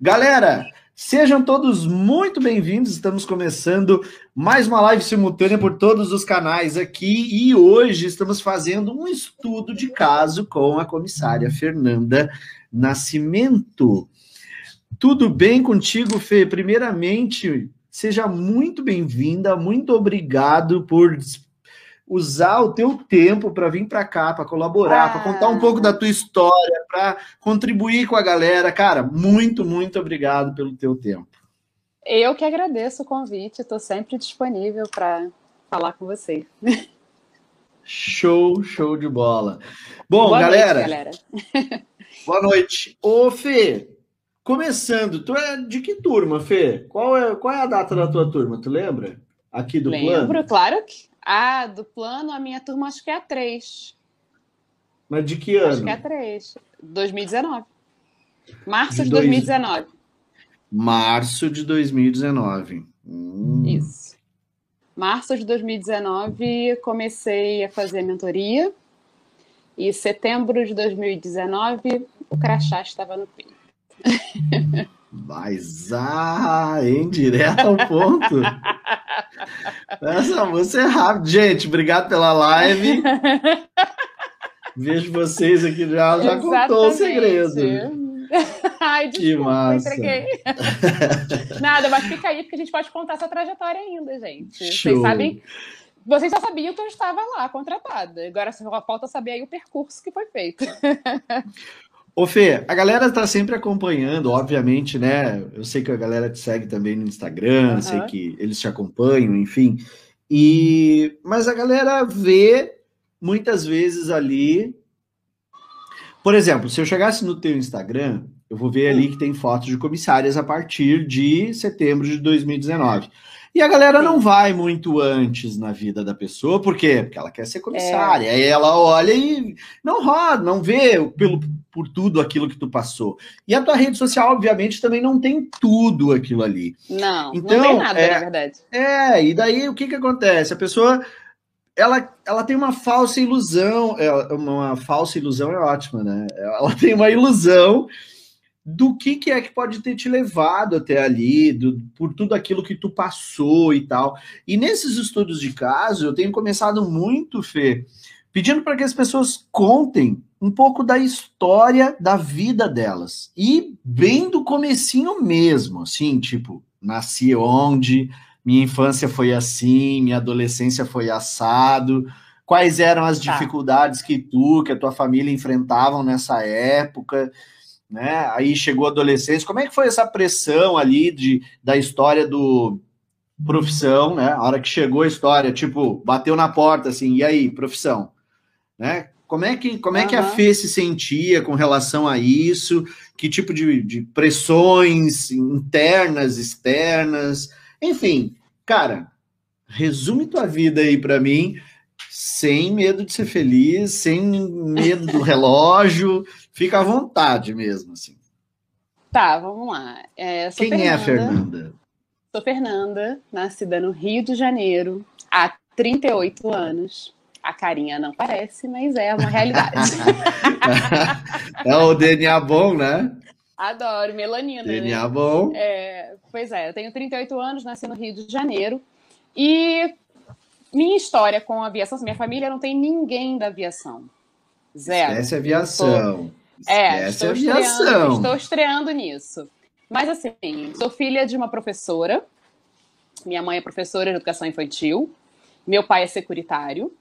Galera, sejam todos muito bem-vindos. Estamos começando mais uma live simultânea por todos os canais aqui e hoje estamos fazendo um estudo de caso com a comissária Fernanda Nascimento. Tudo bem contigo, Fê? Primeiramente, seja muito bem-vinda, muito obrigado por usar o teu tempo para vir para cá, para colaborar, ah. para contar um pouco da tua história, para contribuir com a galera. Cara, muito, muito obrigado pelo teu tempo. Eu que agradeço o convite, estou sempre disponível para falar com você. Show, show de bola. Bom, boa galera. Noite, galera. boa noite. Ô, Fê, começando, tu é de que turma, Fê? Qual é, qual é a data da tua turma? Tu lembra? Aqui do Lembro, plano? Lembro, claro que ah, do plano, a minha turma acho que é a 3. Mas de que ano? Acho que é a 3. 2019. Março de, de 2019. Março de 2019. Hum. Isso. Março de 2019 comecei a fazer mentoria. E setembro de 2019 o crachá estava no peito. Mas, ah, em direto ao ponto. Essa música é rápida. Gente, obrigado pela live. Vejo vocês aqui já, já contou o segredo. Ai, desculpa, que massa. entreguei. Nada, mas fica aí, porque a gente pode contar essa trajetória ainda, gente. Show. Vocês sabem. Vocês já sabiam que eu estava lá, contratada. Agora só falta saber aí o percurso que foi feito. Ô Fê, a galera está sempre acompanhando, obviamente, né? Eu sei que a galera te segue também no Instagram, uhum. sei que eles te acompanham, enfim. E mas a galera vê muitas vezes ali. Por exemplo, se eu chegasse no teu Instagram, eu vou ver ali hum. que tem fotos de comissárias a partir de setembro de 2019. E a galera não vai muito antes na vida da pessoa, por quê? Porque ela quer ser comissária. É. Aí ela olha e não roda, não vê pelo, por tudo aquilo que tu passou. E a tua rede social, obviamente, também não tem tudo aquilo ali. Não, então, não tem nada, é, na verdade. É, e daí o que que acontece? A pessoa ela, ela tem uma falsa ilusão, é, uma falsa ilusão é ótima, né? Ela tem uma ilusão do que, que é que pode ter te levado até ali, do, por tudo aquilo que tu passou e tal. E nesses estudos de caso, eu tenho começado muito, Fê, pedindo para que as pessoas contem um pouco da história da vida delas. E bem do comecinho mesmo, assim, tipo, nasci onde, minha infância foi assim, minha adolescência foi assado, quais eram as tá. dificuldades que tu, que a tua família enfrentavam nessa época né? Aí chegou a adolescência. Como é que foi essa pressão ali de, da história do profissão, né? A hora que chegou a história, tipo, bateu na porta assim, e aí, profissão, né? Como é que, como é que a Fê se sentia com relação a isso? Que tipo de, de pressões internas, externas? Enfim, cara, resume tua vida aí para mim, sem medo de ser feliz, sem medo do relógio, Fica à vontade mesmo, assim. Tá, vamos lá. É, Quem Fernanda, é a Fernanda? Sou Fernanda, nascida no Rio de Janeiro, há 38 anos. A carinha não parece, mas é uma realidade. é o DNA bom, né? Adoro, melanina. DNA né? bom. É, pois é, eu tenho 38 anos, nasci no Rio de Janeiro. E minha história com a aviação, minha família não tem ninguém da aviação. Zero. Esquece a aviação. É, estou estreando, estou estreando nisso. Mas assim, sou filha de uma professora. Minha mãe é professora de educação infantil. Meu pai é securitário.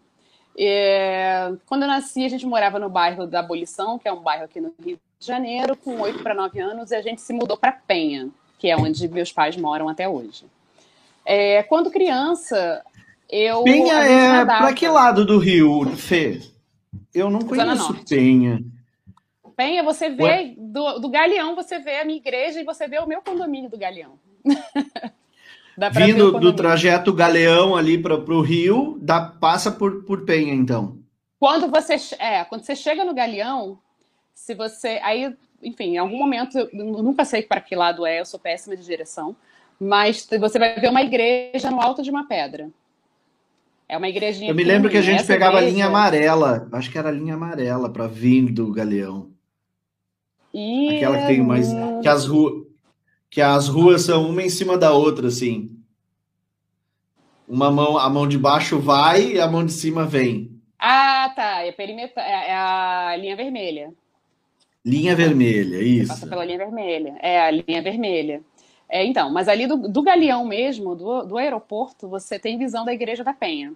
E, quando eu nasci, a gente morava no bairro da Abolição, que é um bairro aqui no Rio de Janeiro, com 8 para 9 anos, e a gente se mudou para Penha, que é onde meus pais moram até hoje. É, quando criança, eu. Penha é para que lado do Rio, Fê? Eu não conheço Penha. Penha, você vê do, do Galeão, você vê a minha igreja e você vê o meu condomínio do Galeão. Vindo do trajeto Galeão ali para o Rio, dá, passa por, por Penha, então. Quando você, é, quando você chega no Galeão, se você. Aí, enfim, em algum momento, eu nunca sei para que lado é, eu sou péssima de direção, mas você vai ver uma igreja no alto de uma pedra. É uma igrejinha. Eu me lembro que a gente pegava igreja... a linha amarela, acho que era a linha amarela para vir do Galeão. E... Aquela que tem mais. Que as ruas. Que as ruas são uma em cima da outra, assim. Uma mão, a mão de baixo vai e a mão de cima vem. Ah, tá. É, perimetro, é, é a linha vermelha. Linha vermelha, isso. Passa pela linha vermelha. É, a linha vermelha. É, então, mas ali do, do Galeão mesmo, do, do aeroporto, você tem visão da Igreja da Penha.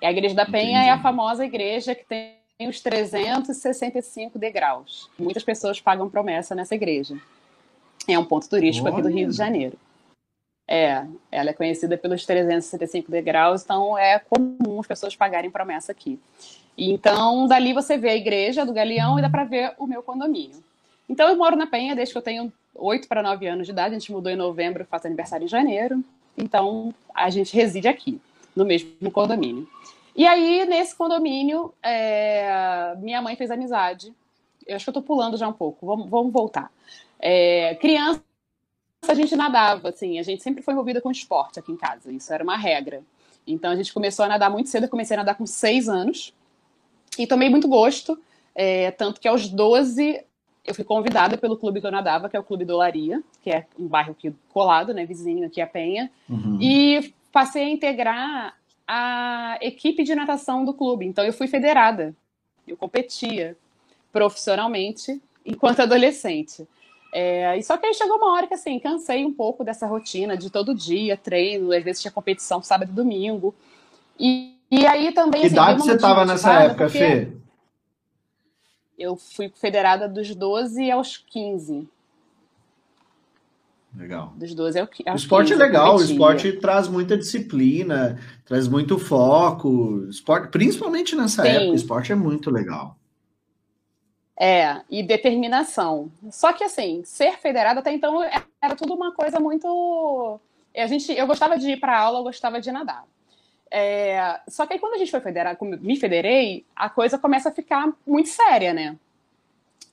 E a Igreja da Penha Entendi. é a famosa igreja que tem os 365 degraus. Muitas pessoas pagam promessa nessa igreja. É um ponto turístico Olha. aqui do Rio de Janeiro. É, ela é conhecida pelos 365 degraus, então é comum as pessoas pagarem promessa aqui. Então, dali você vê a igreja do Galeão e dá para ver o meu condomínio. Então, eu moro na Penha desde que eu tenho 8 para 9 anos de idade. A gente mudou em novembro, faço aniversário em janeiro. Então, a gente reside aqui, no mesmo condomínio. E aí, nesse condomínio, é... minha mãe fez amizade. Eu acho que eu estou pulando já um pouco, vamos, vamos voltar. É... Criança, a gente nadava, assim, a gente sempre foi envolvida com esporte aqui em casa, isso era uma regra. Então, a gente começou a nadar muito cedo, eu comecei a nadar com seis anos. E tomei muito gosto, é, tanto que aos 12 eu fui convidada pelo clube que eu nadava, que é o Clube Dolaria, que é um bairro aqui colado, né, vizinho aqui a Penha, uhum. e passei a integrar a equipe de natação do clube. Então eu fui federada, eu competia profissionalmente enquanto adolescente. É, e só que aí chegou uma hora que assim, cansei um pouco dessa rotina de todo dia, treino, às vezes tinha competição sábado e domingo. E e aí também. Que assim, idade você estava nessa época, Fê? Eu fui federada dos 12 aos 15. Legal. Dos 12 aos 15. O esporte é legal, o esporte traz muita disciplina, traz muito foco. Esporte, principalmente nessa Sim. época, o esporte é muito legal. É, e determinação. Só que assim, ser federada até então era tudo uma coisa muito. A gente, eu gostava de ir para aula, eu gostava de nadar. É, só que aí quando a gente foi federar, me federei, a coisa começa a ficar muito séria, né?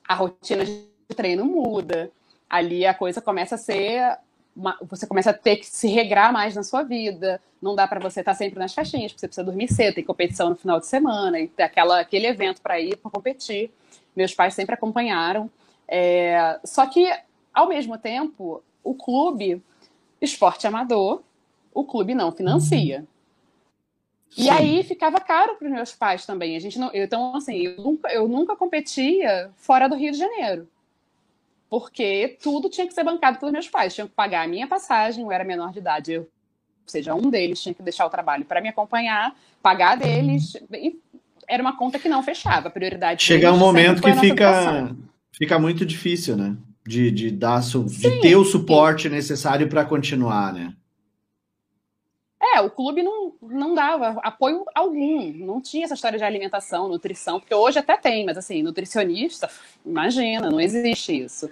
A rotina de treino muda, ali a coisa começa a ser. Uma, você começa a ter que se regrar mais na sua vida. Não dá para você estar sempre nas festinhas, porque você precisa dormir cedo, tem competição no final de semana, e tem aquela, aquele evento para ir para competir. Meus pais sempre acompanharam. É, só que, ao mesmo tempo, o clube, esporte amador, o clube não financia. E aí ficava caro para os meus pais também. A gente não, então assim, eu nunca, eu nunca competia fora do Rio de Janeiro. Porque tudo tinha que ser bancado pelos meus pais. Tinham que pagar a minha passagem, eu era menor de idade, eu, ou seja, um deles tinha que deixar o trabalho para me acompanhar, pagar deles. E era uma conta que não fechava. A prioridade Chega um momento que fica, fica muito difícil, né? De, de, dar, de ter o suporte sim. necessário para continuar, né? É, o clube não, não dava apoio algum, não tinha essa história de alimentação, nutrição, porque hoje até tem, mas assim, nutricionista, imagina, não existe isso.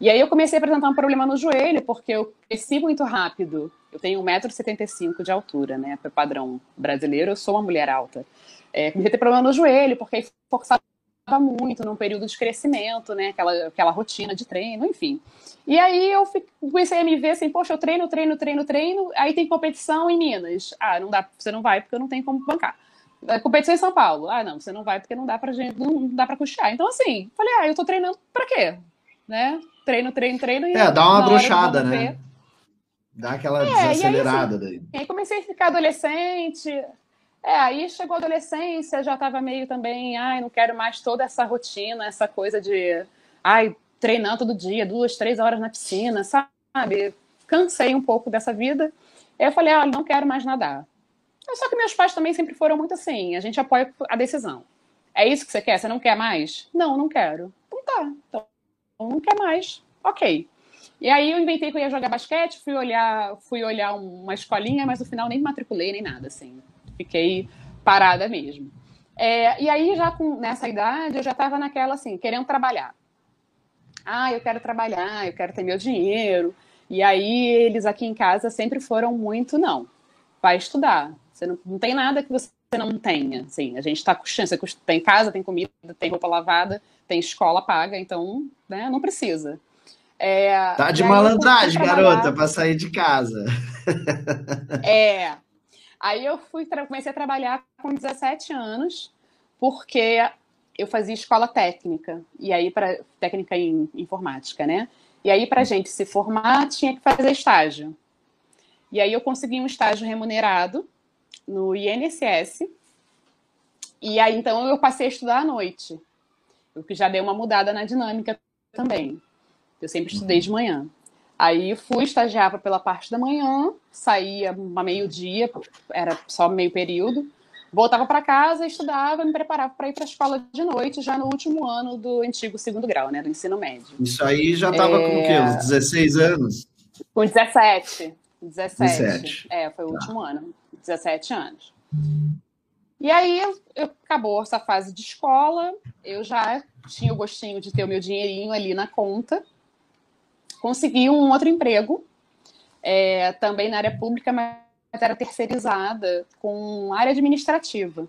E aí eu comecei a apresentar um problema no joelho, porque eu cresci muito rápido. Eu tenho 1,75m de altura, né? Padrão brasileiro, eu sou uma mulher alta. É, comecei a ter problema no joelho, porque forçava muito num período de crescimento, né? Aquela, aquela rotina de treino, enfim. E aí eu comecei a me ver assim, poxa, eu treino, treino, treino, treino, aí tem competição em Minas. Ah, não dá, você não vai porque eu não tenho como bancar. A competição em São Paulo. Ah, não, você não vai porque não dá pra gente, não dá pra custear. Então, assim, falei, ah, eu tô treinando pra quê? Né? Treino, treino, treino. E é, dá uma brochada, né? Dá aquela é, desacelerada aí, assim, daí. Aí comecei a ficar adolescente. É, aí chegou a adolescência, já tava meio também, ai, não quero mais toda essa rotina, essa coisa de, ai, treinando todo dia, duas, três horas na piscina, sabe? Cansei um pouco dessa vida. Eu falei, ah, não quero mais nadar. Só que meus pais também sempre foram muito assim, a gente apoia a decisão. É isso que você quer? Você não quer mais? Não, não quero. Então tá, então não quer mais. Ok. E aí eu inventei que eu ia jogar basquete, fui olhar, fui olhar uma escolinha, mas no final nem matriculei nem nada, assim. Fiquei parada mesmo. É, e aí, já com, nessa idade, eu já estava naquela assim, querendo trabalhar. Ah, eu quero trabalhar, eu quero ter meu dinheiro. E aí eles aqui em casa sempre foram muito, não, vai estudar. Você não, não tem nada que você não tenha. Assim, a gente está custando, você tem casa, tem comida, tem roupa lavada, tem escola paga, então né, não precisa. É, tá de malandragem, garota, para sair de casa. É. Aí eu fui comecei a trabalhar com 17 anos, porque eu fazia escola técnica, e aí para técnica em informática, né? E aí, para a gente se formar, tinha que fazer estágio. E aí eu consegui um estágio remunerado no INSS. E aí, então, eu passei a estudar à noite. O que já deu uma mudada na dinâmica também. Eu sempre estudei de manhã. Aí fui, estagiava pela parte da manhã, saía a meio-dia, era só meio período, voltava para casa, estudava, me preparava para ir para a escola de noite, já no último ano do antigo segundo grau, né, do ensino médio. Isso aí já estava é... com o quê? Uns 16 anos? Com 17. 17. 17. É, foi o tá. último ano. 17 anos. E aí eu, eu, acabou essa fase de escola, eu já tinha o gostinho de ter o meu dinheirinho ali na conta consegui um outro emprego, é, também na área pública, mas era terceirizada, com área administrativa.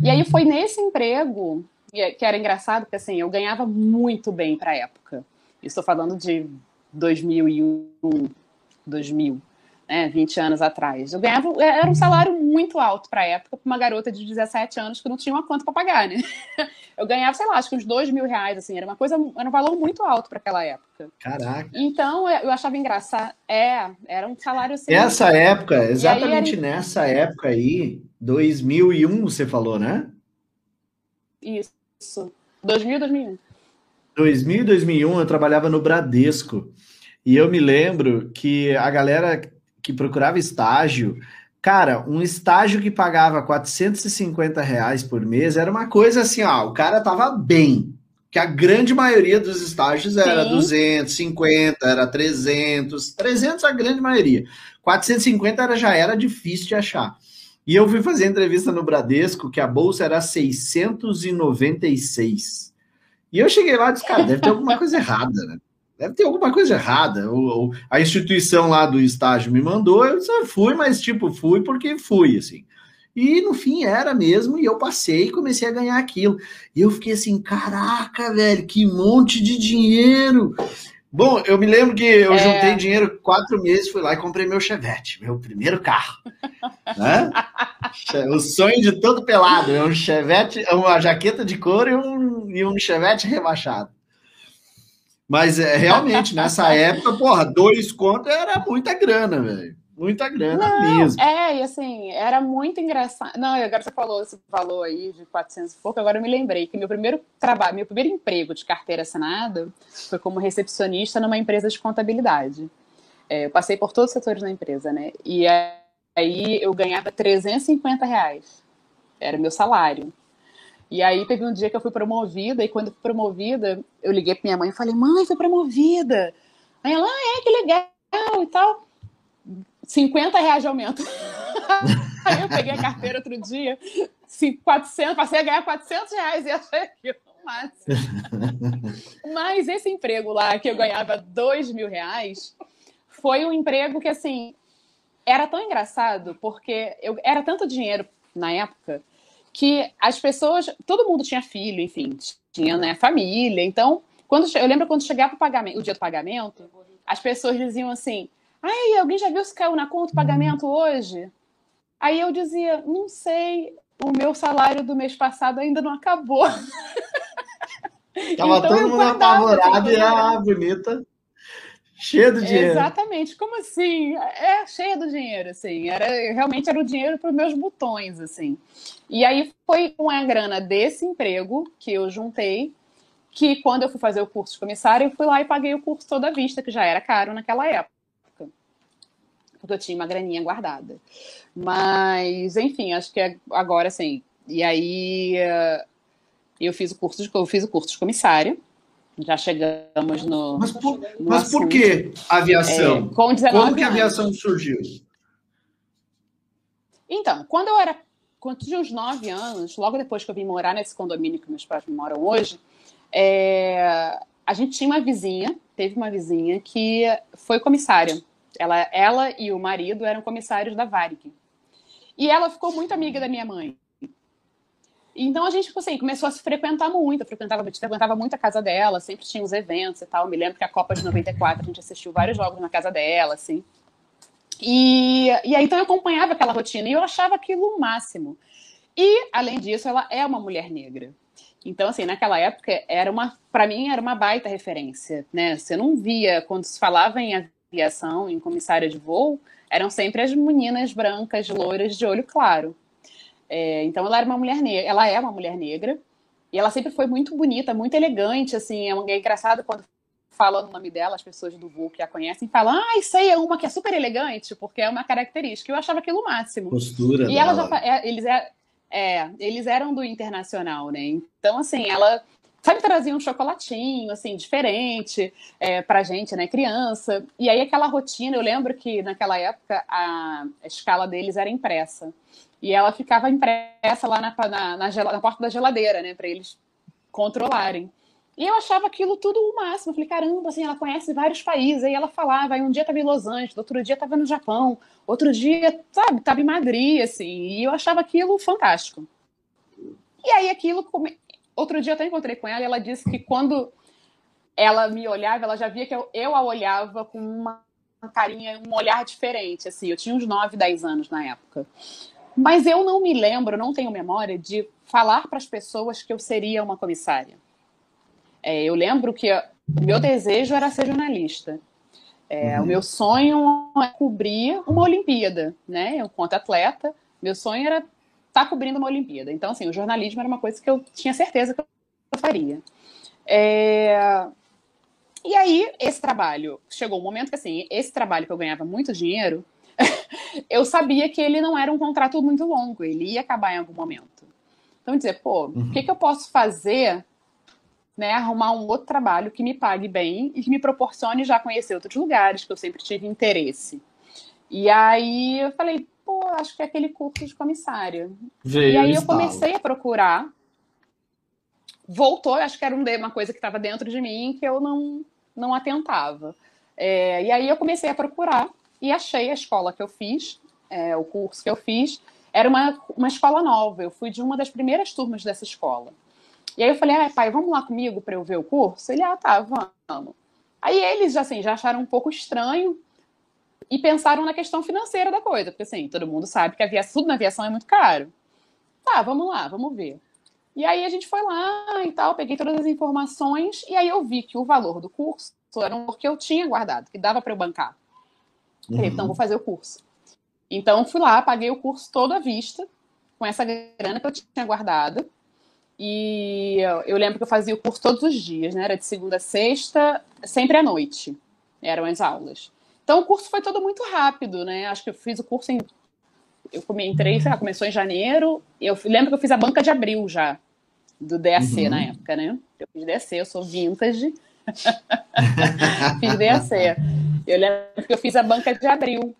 E aí foi nesse emprego, é, que era engraçado, porque assim, eu ganhava muito bem para a época. Estou falando de 2001, 2000 né, 20 anos atrás. Eu ganhava, era um salário muito alto para a época, para uma garota de 17 anos que não tinha uma conta para pagar, né? Eu ganhava, sei lá, acho que uns 2 mil reais, assim, era uma coisa, era um valor muito alto para aquela época. Caraca. Então, eu achava engraçado. É, era um salário assim. Essa época, exatamente era... nessa época aí, 2001, você falou, né? Isso. 2000, 2001. 2000 e 2001 eu trabalhava no Bradesco. E eu me lembro que a galera que procurava estágio, cara, um estágio que pagava 450 reais por mês era uma coisa assim, ó, o cara tava bem. Que a grande maioria dos estágios era Sim. 250, era 300, 300 a grande maioria. 450 era, já era difícil de achar. E eu fui fazer entrevista no Bradesco, que a bolsa era 696. E eu cheguei lá e disse, cara, deve ter alguma coisa errada, né? Deve ter alguma coisa errada. O, a instituição lá do estágio me mandou, eu disse, fui, mas tipo, fui porque fui, assim. E no fim era mesmo, e eu passei e comecei a ganhar aquilo. E eu fiquei assim, caraca, velho, que monte de dinheiro! Bom, eu me lembro que eu é... juntei dinheiro quatro meses, fui lá e comprei meu Chevette, meu primeiro carro. né? O sonho de todo pelado, é um Chevette, uma jaqueta de couro e um, e um Chevette rebaixado. Mas é, realmente, nessa época, porra, dois contos era muita grana, velho. Muita grana não, mesmo. É, e assim, era muito engraçado. Não, agora você falou esse valor aí de 400 e pouco, agora eu me lembrei que meu primeiro trabalho, meu primeiro emprego de carteira assinada foi como recepcionista numa empresa de contabilidade. É, eu passei por todos os setores da empresa, né? E aí eu ganhava 350 reais. Era meu salário. E aí teve um dia que eu fui promovida, e quando fui promovida, eu liguei pra minha mãe e falei, mãe, fui promovida. Aí ela, ah, é, que legal e tal. 50 reais de aumento. aí eu peguei a carteira outro dia, 400, passei a ganhar 400 reais e achei aquilo máximo. Mas esse emprego lá, que eu ganhava 2 mil reais, foi um emprego que, assim, era tão engraçado, porque eu era tanto dinheiro na época que as pessoas, todo mundo tinha filho, enfim, tinha né, família. Então, quando eu lembro quando chegava o, pagamento, o dia do pagamento, as pessoas diziam assim: Ai, alguém já viu se caiu na conta o pagamento hoje? Aí eu dizia: Não sei, o meu salário do mês passado ainda não acabou. Tava então, todo mundo apavorado e a bonita Cheia do dinheiro. Exatamente. Como assim? É cheia do dinheiro, assim. Era, realmente era o dinheiro para os meus botões, assim. E aí foi com a grana desse emprego que eu juntei, que quando eu fui fazer o curso de comissário, eu fui lá e paguei o curso toda à vista, que já era caro naquela época. Porque eu tinha uma graninha guardada. Mas, enfim, acho que agora, assim. E aí eu fiz o curso de, eu fiz o curso de comissário já chegamos no. Mas por, no mas por que aviação? É, com 19 Como que a aviação anos. surgiu? Então, quando eu era. Quando eu tinha uns 9 anos, logo depois que eu vim morar nesse condomínio que meus pais moram hoje, é, a gente tinha uma vizinha, teve uma vizinha que foi comissária. Ela, ela e o marido eram comissários da Varig. E ela ficou muito amiga da minha mãe. Então a gente, tipo assim, começou a se frequentar muito, frequentava, frequentava muito a casa dela, sempre tinha os eventos e tal. Me lembro que a Copa de 94 a gente assistiu vários jogos na casa dela, assim. E, e aí então eu acompanhava aquela rotina e eu achava aquilo o máximo. E, além disso, ela é uma mulher negra. Então, assim, naquela época, era uma, para mim, era uma baita referência, né? Você não via, quando se falava em aviação, em comissária de voo, eram sempre as meninas brancas, loiras, de olho claro. É, então, ela era uma mulher negra, ela é uma mulher negra, e ela sempre foi muito bonita, muito elegante, assim, é, é engraçado quando fala o nome dela, as pessoas do voo que a conhecem falam, ah, isso aí é uma que é super elegante, porque é uma característica. Eu achava aquilo o máximo. Postura. E ela já, é, eles, é, é, eles eram do internacional, né? Então, assim, ela sempre trazia um chocolatinho, assim, diferente é, pra gente, né, criança. E aí aquela rotina, eu lembro que naquela época a escala deles era impressa. E ela ficava impressa lá na, na, na, na porta da geladeira, né, para eles controlarem. E eu achava aquilo tudo o máximo. Eu falei, caramba, assim, ela conhece vários países. Aí ela falava, aí um dia estava em Los Angeles, outro dia estava no Japão, outro dia, sabe, estava em Madrid, assim. E eu achava aquilo fantástico. E aí aquilo. Outro dia eu até encontrei com ela e ela disse que quando ela me olhava, ela já via que eu, eu a olhava com uma carinha, um olhar diferente, assim. Eu tinha uns 9, 10 anos na época. Mas eu não me lembro, não tenho memória de falar para as pessoas que eu seria uma comissária. É, eu lembro que o meu desejo era ser jornalista. É, uhum. O meu sonho é cobrir uma Olimpíada, né? Enquanto atleta, meu sonho era estar tá cobrindo uma Olimpíada. Então, assim, o jornalismo era uma coisa que eu tinha certeza que eu faria. É... E aí, esse trabalho, chegou um momento que, assim, esse trabalho que eu ganhava muito dinheiro, eu sabia que ele não era um contrato muito longo, ele ia acabar em algum momento. Então, dizer, pô, uhum. o que, que eu posso fazer né, arrumar um outro trabalho que me pague bem e que me proporcione já conhecer outros lugares que eu sempre tive interesse. E aí eu falei, pô, acho que é aquele curso de comissária. Veio e aí eu comecei a procurar. Voltou, acho que era uma coisa que estava dentro de mim que eu não, não atentava. É, e aí eu comecei a procurar e achei a escola que eu fiz, é, o curso que eu fiz, era uma, uma escola nova. Eu fui de uma das primeiras turmas dessa escola. E aí eu falei, ah, pai, vamos lá comigo para eu ver o curso? Ele, ah, tá, vamos. Aí eles, assim, já acharam um pouco estranho e pensaram na questão financeira da coisa, porque, assim, todo mundo sabe que aviação, tudo na aviação é muito caro. Tá, vamos lá, vamos ver. E aí a gente foi lá e tal, peguei todas as informações e aí eu vi que o valor do curso era um que eu tinha guardado, que dava para eu bancar. Uhum. Falei, então vou fazer o curso. Então fui lá, paguei o curso todo à vista, com essa grana que eu tinha guardado. E eu lembro que eu fazia o curso todos os dias, né? Era de segunda a sexta, sempre à noite. Eram as aulas. Então o curso foi todo muito rápido, né? Acho que eu fiz o curso em. Eu entrei, sei lá, começou em janeiro. Eu lembro que eu fiz a banca de abril já, do DAC uhum. na época, né? Eu fiz DAC, eu sou vintage. fiz DAC. Eu lembro que eu fiz a banca de abril.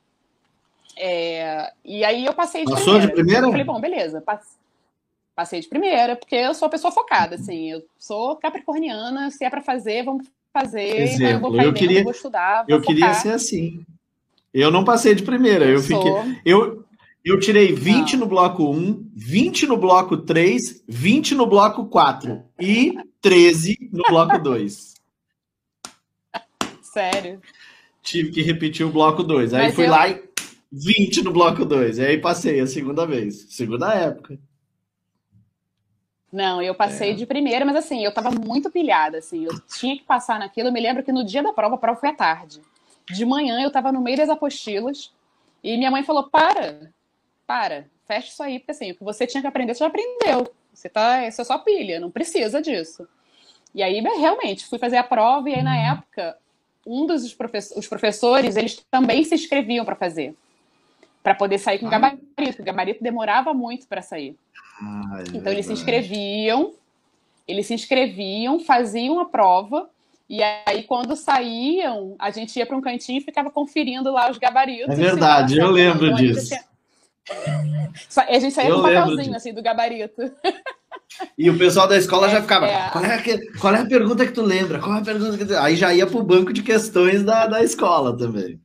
É... E aí eu passei de Passou primeira. de primeira? Eu falei, bom, beleza, passei de primeira, porque eu sou uma pessoa focada, assim, eu sou capricorniana, se é para fazer, vamos fazer, Exemplo, eu vou, eu queria, vou estudar, vou Eu focar. queria ser assim. Eu não passei de primeira, eu, eu fiquei eu eu tirei 20 não. no bloco 1, 20 no bloco 3, 20 no bloco 4 e 13 no bloco 2. Sério? Tive que repetir o bloco 2. Aí Mas fui eu... lá e 20 no bloco 2. E aí passei a segunda vez. Segunda época. Não, eu passei é. de primeira, mas assim, eu tava muito pilhada, assim, eu tinha que passar naquilo. Eu me lembro que no dia da prova, a prova foi à tarde. De manhã eu tava no meio das apostilas e minha mãe falou: para, para, fecha isso aí, porque assim, o que você tinha que aprender, você já aprendeu. Você tá, isso é só pilha, não precisa disso. E aí, realmente, fui fazer a prova e aí, na época, um dos professores, os professores, eles também se inscreviam para fazer, para poder sair com ah. gabarito. O gabarito demorava muito para sair. Ah, é então eles se inscreviam, eles se inscreviam, faziam a prova, e aí quando saíam, a gente ia para um cantinho e ficava conferindo lá os gabaritos. É verdade, eu lembro disso. A gente saía eu com um papelzinho assim do gabarito. E o pessoal da escola é, já ficava, é... Qual, é a, qual é a pergunta que tu lembra? Qual é a pergunta que tu... Aí já ia para o banco de questões da, da escola também.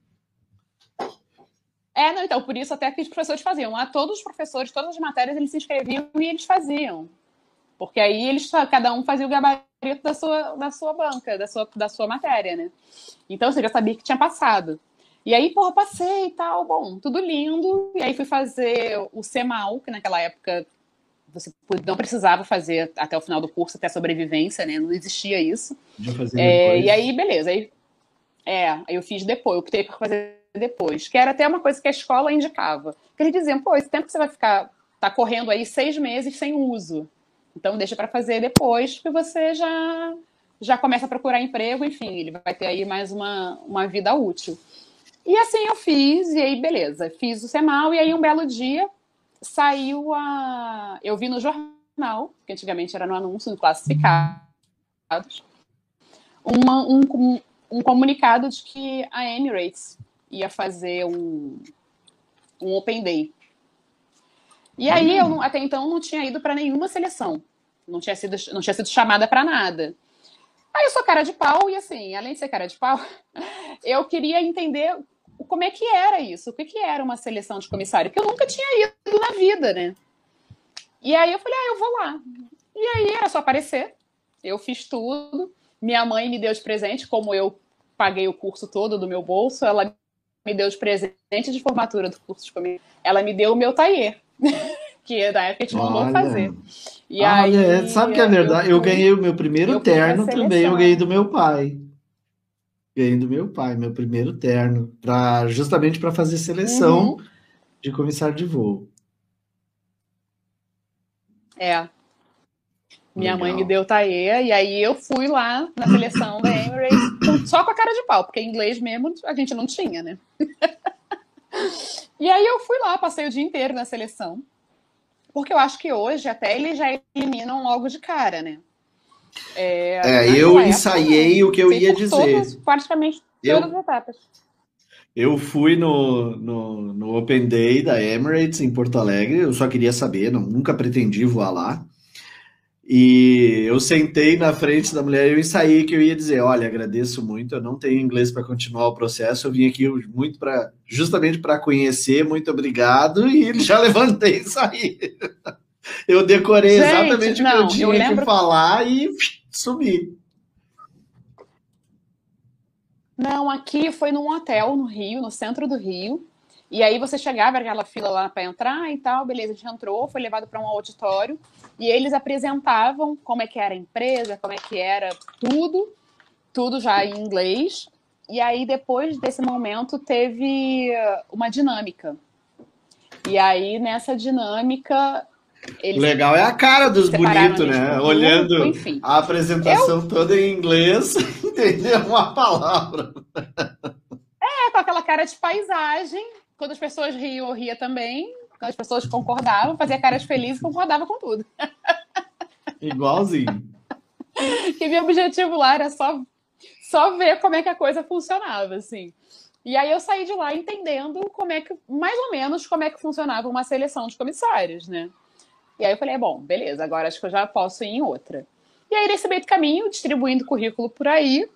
É, não, então, por isso até que os professores faziam. Lá todos os professores, todas as matérias, eles se inscreviam e eles faziam. Porque aí eles, cada um fazia o gabarito da sua, da sua banca, da sua, da sua matéria, né? Então você já sabia que tinha passado. E aí, porra, passei e tal, bom, tudo lindo. E aí fui fazer o CEMAL, que naquela época você não precisava fazer até o final do curso, até sobrevivência, né? Não existia isso. É, e aí, beleza. Aí, é, aí eu fiz depois, eu optei por fazer depois, que era até uma coisa que a escola indicava. Que eles diziam, pô, esse tempo que você vai ficar, tá correndo aí seis meses sem uso. Então deixa para fazer depois, que você já já começa a procurar emprego, enfim, ele vai ter aí mais uma, uma vida útil. E assim eu fiz, e aí beleza, fiz o semal, e aí um belo dia saiu a. Eu vi no jornal, que antigamente era no anúncio, no classificados, uma, um, um comunicado de que a Emirates ia fazer um, um Open Day. E aí eu até então não tinha ido para nenhuma seleção, não tinha sido, não tinha sido chamada para nada. Aí eu sou cara de pau e assim, além de ser cara de pau, eu queria entender como é que era isso, o que, que era uma seleção de comissário, que eu nunca tinha ido na vida, né? E aí eu falei, ah, eu vou lá. E aí era só aparecer, eu fiz tudo, minha mãe me deu de presente, como eu paguei o curso todo do meu bolso, ela me deu de presente de formatura do curso de comissário, ela me deu o meu tailleur, que na época a gente mandou fazer. E ah, aí, é, sabe que é verdade? Eu, eu ganhei o meu primeiro terno também, eu ganhei do meu pai. Ganhei do meu pai, meu primeiro terno, pra, justamente para fazer seleção uhum. de comissário de voo. É. Minha Legal. mãe me deu taê, e aí eu fui lá na seleção da Emirates só com a cara de pau, porque inglês mesmo a gente não tinha, né? e aí eu fui lá, passei o dia inteiro na seleção. Porque eu acho que hoje até eles já eliminam logo de cara, né? É, é eu ensaiei o que eu ia dizer. Praticamente todas eu, as etapas. Eu fui no, no, no, Open Day da Emirates em Porto Alegre, eu só queria saber, não, nunca pretendi voar lá. E eu sentei na frente da mulher e eu ensaiei que eu ia dizer: olha, agradeço muito, eu não tenho inglês para continuar o processo, eu vim aqui muito para justamente para conhecer, muito obrigado, e já levantei e saí. Eu decorei Gente, exatamente não, o que eu tinha lembro... que falar e subi. Não, aqui foi num hotel no Rio, no centro do Rio. E aí você chegava, aquela fila lá para entrar e tal, beleza, a gente entrou, foi levado para um auditório e eles apresentavam como é que era a empresa, como é que era tudo, tudo já em inglês. E aí depois desse momento teve uma dinâmica. E aí nessa dinâmica eles Legal é a cara dos bonitos, né? Olhando enfim. a apresentação eu... toda em inglês, entender uma palavra. É, com aquela cara de paisagem. Quando as pessoas riam, eu ria também. Quando as pessoas concordavam, fazia caras felizes e concordava com tudo. Igualzinho. que meu objetivo lá era só, só ver como é que a coisa funcionava, assim. E aí eu saí de lá entendendo como é que, mais ou menos, como é que funcionava uma seleção de comissários, né? E aí eu falei, bom, beleza, agora acho que eu já posso ir em outra. E aí, nesse meio do caminho, distribuindo currículo por aí,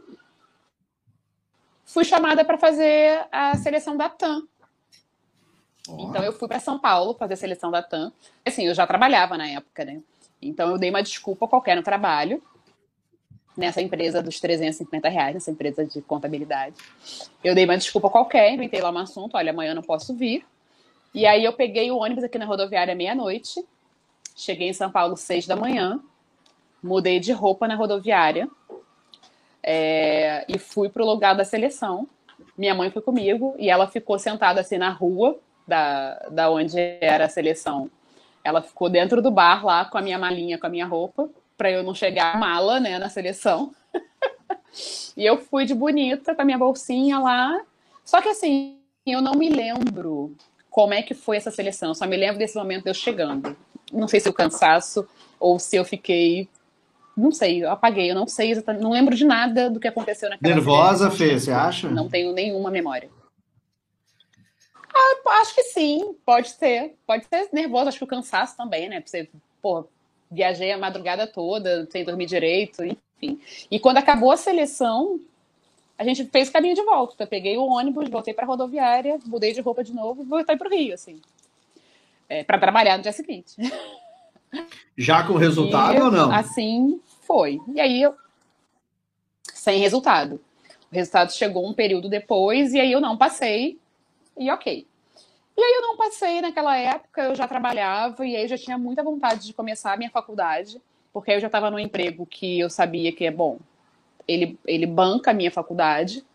fui chamada para fazer a seleção da TAM. Oh. Então eu fui para São Paulo fazer a seleção da TAM. Assim, eu já trabalhava na época, né? Então eu dei uma desculpa qualquer no trabalho, nessa empresa dos 350 reais, nessa empresa de contabilidade. Eu dei uma desculpa qualquer, inventei lá um assunto, olha, amanhã eu não posso vir. E aí eu peguei o ônibus aqui na rodoviária meia-noite, Cheguei em São Paulo seis da manhã, mudei de roupa na rodoviária é, e fui para o lugar da seleção. Minha mãe foi comigo e ela ficou sentada assim na rua da, da onde era a seleção. Ela ficou dentro do bar lá com a minha malinha, com a minha roupa, para eu não chegar mala, né, na seleção. e eu fui de bonita com a minha bolsinha lá. Só que assim, eu não me lembro como é que foi essa seleção. Eu só me lembro desse momento de eu chegando não sei se o cansaço ou se eu fiquei. Não sei, eu apaguei, eu não sei exatamente, não lembro de nada do que aconteceu naquela Nervosa, Fê, você acha? Não tenho nenhuma memória. Ah, acho que sim, pode ser. Pode ser nervosa, acho que o cansaço também, né? Você, pô, viajei a madrugada toda, sem dormir direito, enfim. E quando acabou a seleção, a gente fez caminho de volta. Eu peguei o ônibus, voltei para a rodoviária, mudei de roupa de novo e voltei para o Rio, assim é, para trabalhar no dia seguinte. Já com resultado e, ou não? Assim foi. E aí eu. Sem resultado. O resultado chegou um período depois, e aí eu não passei, e ok. E aí eu não passei naquela época, eu já trabalhava e aí eu já tinha muita vontade de começar a minha faculdade, porque aí eu já estava num emprego que eu sabia que é bom. Ele, ele banca a minha faculdade.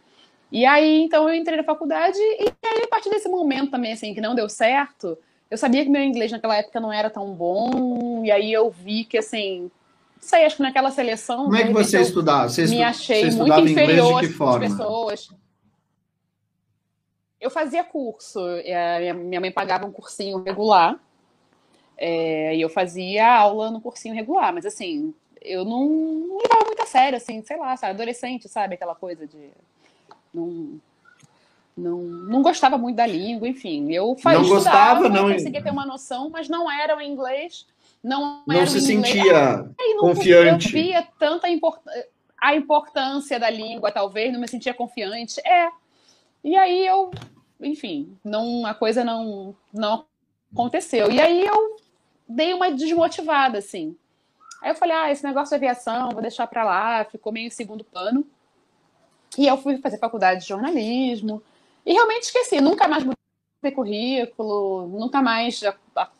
E aí, então, eu entrei na faculdade e aí, a partir desse momento também, assim, que não deu certo, eu sabia que meu inglês naquela época não era tão bom, e aí eu vi que, assim, sei, acho que naquela seleção... Como é que você estudava? Você me achei você muito inferior às pessoas eu fazia curso, minha mãe pagava um cursinho regular, é, e eu fazia aula no cursinho regular, mas assim, eu não, não levava muito a sério, assim, sei lá, sabe, adolescente, sabe, aquela coisa de. Não, não, não gostava muito da língua, enfim. Eu fazia, não gostava, não conseguia ter uma noção, mas não era o inglês, não, não se inglês, sentia não, confiante. Eu via tanta import, a importância da língua, talvez, não me sentia confiante. É, e aí eu, enfim, não a coisa não não aconteceu. E aí eu dei uma desmotivada assim. Aí eu falei: "Ah, esse negócio de aviação, vou deixar para lá", ficou meio segundo plano. E eu fui fazer faculdade de jornalismo e realmente esqueci, nunca mais mudei currículo, nunca mais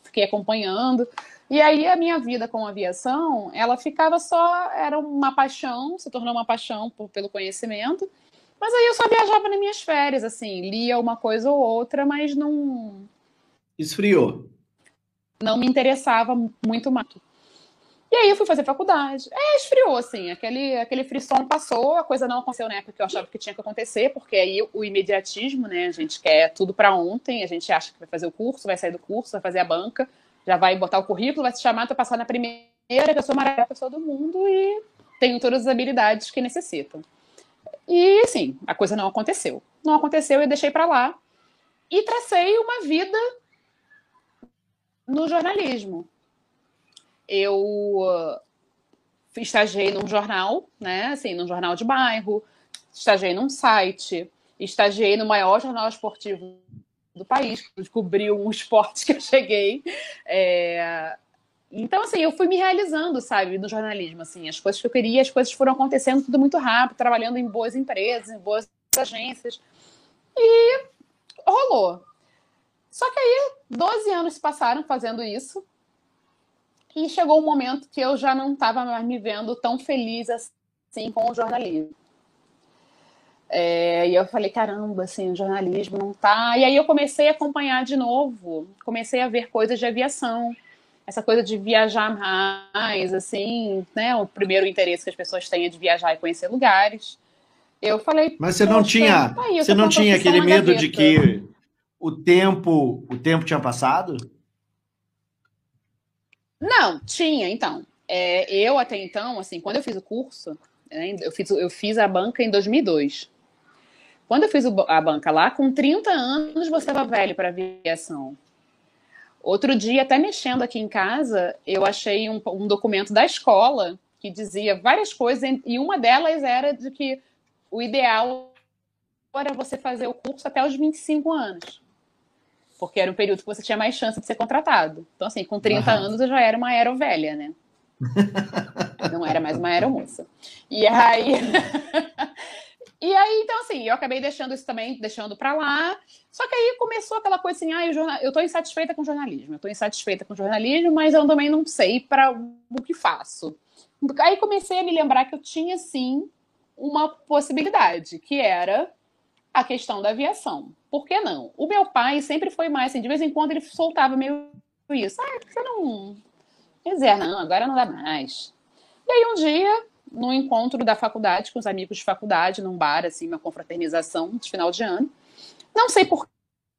fiquei acompanhando. E aí a minha vida com aviação, ela ficava só, era uma paixão, se tornou uma paixão por, pelo conhecimento. Mas aí eu só viajava nas minhas férias, assim, lia uma coisa ou outra, mas não. Esfriou. Não me interessava muito mais. E aí eu fui fazer faculdade. É, esfriou, assim. Aquele, aquele frisson passou, a coisa não aconteceu na época que eu achava que tinha que acontecer, porque aí o imediatismo, né? A gente quer tudo para ontem, a gente acha que vai fazer o curso, vai sair do curso, vai fazer a banca, já vai botar o currículo, vai se chamar, para passar na primeira, que eu sou a maior pessoa do mundo e tenho todas as habilidades que necessitam. E assim, a coisa não aconteceu. Não aconteceu, eu deixei para lá. E tracei uma vida no jornalismo. Eu uh, estagiei num jornal, né? Assim, num jornal de bairro, estagiei num site, estagiei no maior jornal esportivo do país, descobriu um esporte que eu cheguei. É, então, assim, eu fui me realizando, sabe, no jornalismo, assim, as coisas que eu queria, as coisas foram acontecendo tudo muito rápido, trabalhando em boas empresas, em boas agências, e rolou. Só que aí, 12 anos se passaram fazendo isso, e chegou um momento que eu já não estava mais me vendo tão feliz assim com o jornalismo. É, e eu falei, caramba, assim, o jornalismo não tá. E aí eu comecei a acompanhar de novo, comecei a ver coisas de aviação, essa coisa de viajar mais, assim, né? O primeiro interesse que as pessoas têm é de viajar e conhecer lugares. Eu falei. Mas você não tinha, tá aí, você não tinha aquele medo de que o tempo, o tempo tinha passado? Não, tinha. Então, é, eu até então, assim, quando eu fiz o curso, né, eu fiz, eu fiz a banca em 2002. Quando eu fiz a banca lá, com 30 anos, você estava velho para aviação. Outro dia, até mexendo aqui em casa, eu achei um, um documento da escola que dizia várias coisas, e uma delas era de que o ideal era você fazer o curso até os 25 anos. Porque era um período que você tinha mais chance de ser contratado. Então, assim, com 30 uhum. anos eu já era uma aerovelha, né? Não era mais uma aeromoça. E aí. E aí, então, assim, eu acabei deixando isso também, deixando para lá. Só que aí começou aquela coisa assim, ah, eu, jornal... eu tô insatisfeita com jornalismo, eu tô insatisfeita com jornalismo, mas eu também não sei para o que faço. Aí comecei a me lembrar que eu tinha, sim, uma possibilidade, que era a questão da aviação. Por que não? O meu pai sempre foi mais, assim, de vez em quando ele soltava meio isso. Ah, você não... Quer dizer, não, agora não dá mais. E aí um dia no encontro da faculdade, com os amigos de faculdade, num bar, assim, uma confraternização de final de ano. Não sei por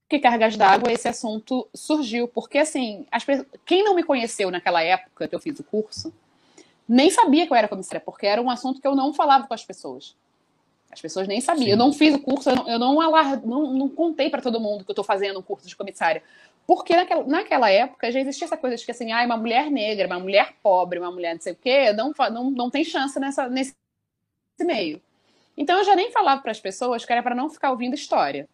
que cargas d'água esse assunto surgiu, porque, assim, as, quem não me conheceu naquela época que eu fiz o curso, nem sabia que eu era comissária, porque era um assunto que eu não falava com as pessoas. As pessoas nem sabiam. Sim. Eu não fiz o curso, eu não, eu não, alar, não, não contei para todo mundo que eu estou fazendo um curso de comissária. Porque naquela, naquela época já existia essa coisa de que assim, ah, uma mulher negra, uma mulher pobre, uma mulher não sei o quê, não, não, não tem chance nessa, nesse meio. Então eu já nem falava para as pessoas que era para não ficar ouvindo história.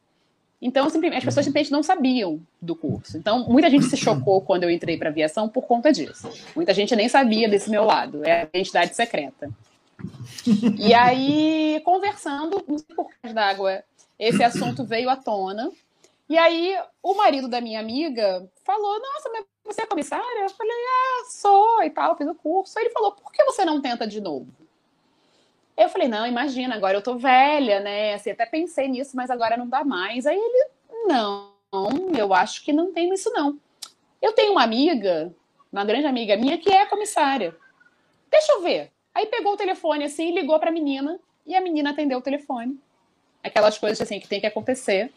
Então, simplesmente, as pessoas simplesmente não sabiam do curso. Então, muita gente se chocou quando eu entrei para aviação por conta disso. Muita gente nem sabia desse meu lado. É a identidade secreta. E aí, conversando, não sei por causa d'água, esse assunto veio à tona. E aí, o marido da minha amiga falou: Nossa, mas você é comissária? Eu falei: Ah, sou e tal, fiz o curso. Aí ele falou: Por que você não tenta de novo? Eu falei: Não, imagina, agora eu tô velha, né? Assim, até pensei nisso, mas agora não dá mais. Aí ele: Não, eu acho que não tem isso, não. Eu tenho uma amiga, uma grande amiga minha, que é comissária. Deixa eu ver. Aí pegou o telefone assim, ligou pra menina, e a menina atendeu o telefone. Aquelas coisas assim que tem que acontecer.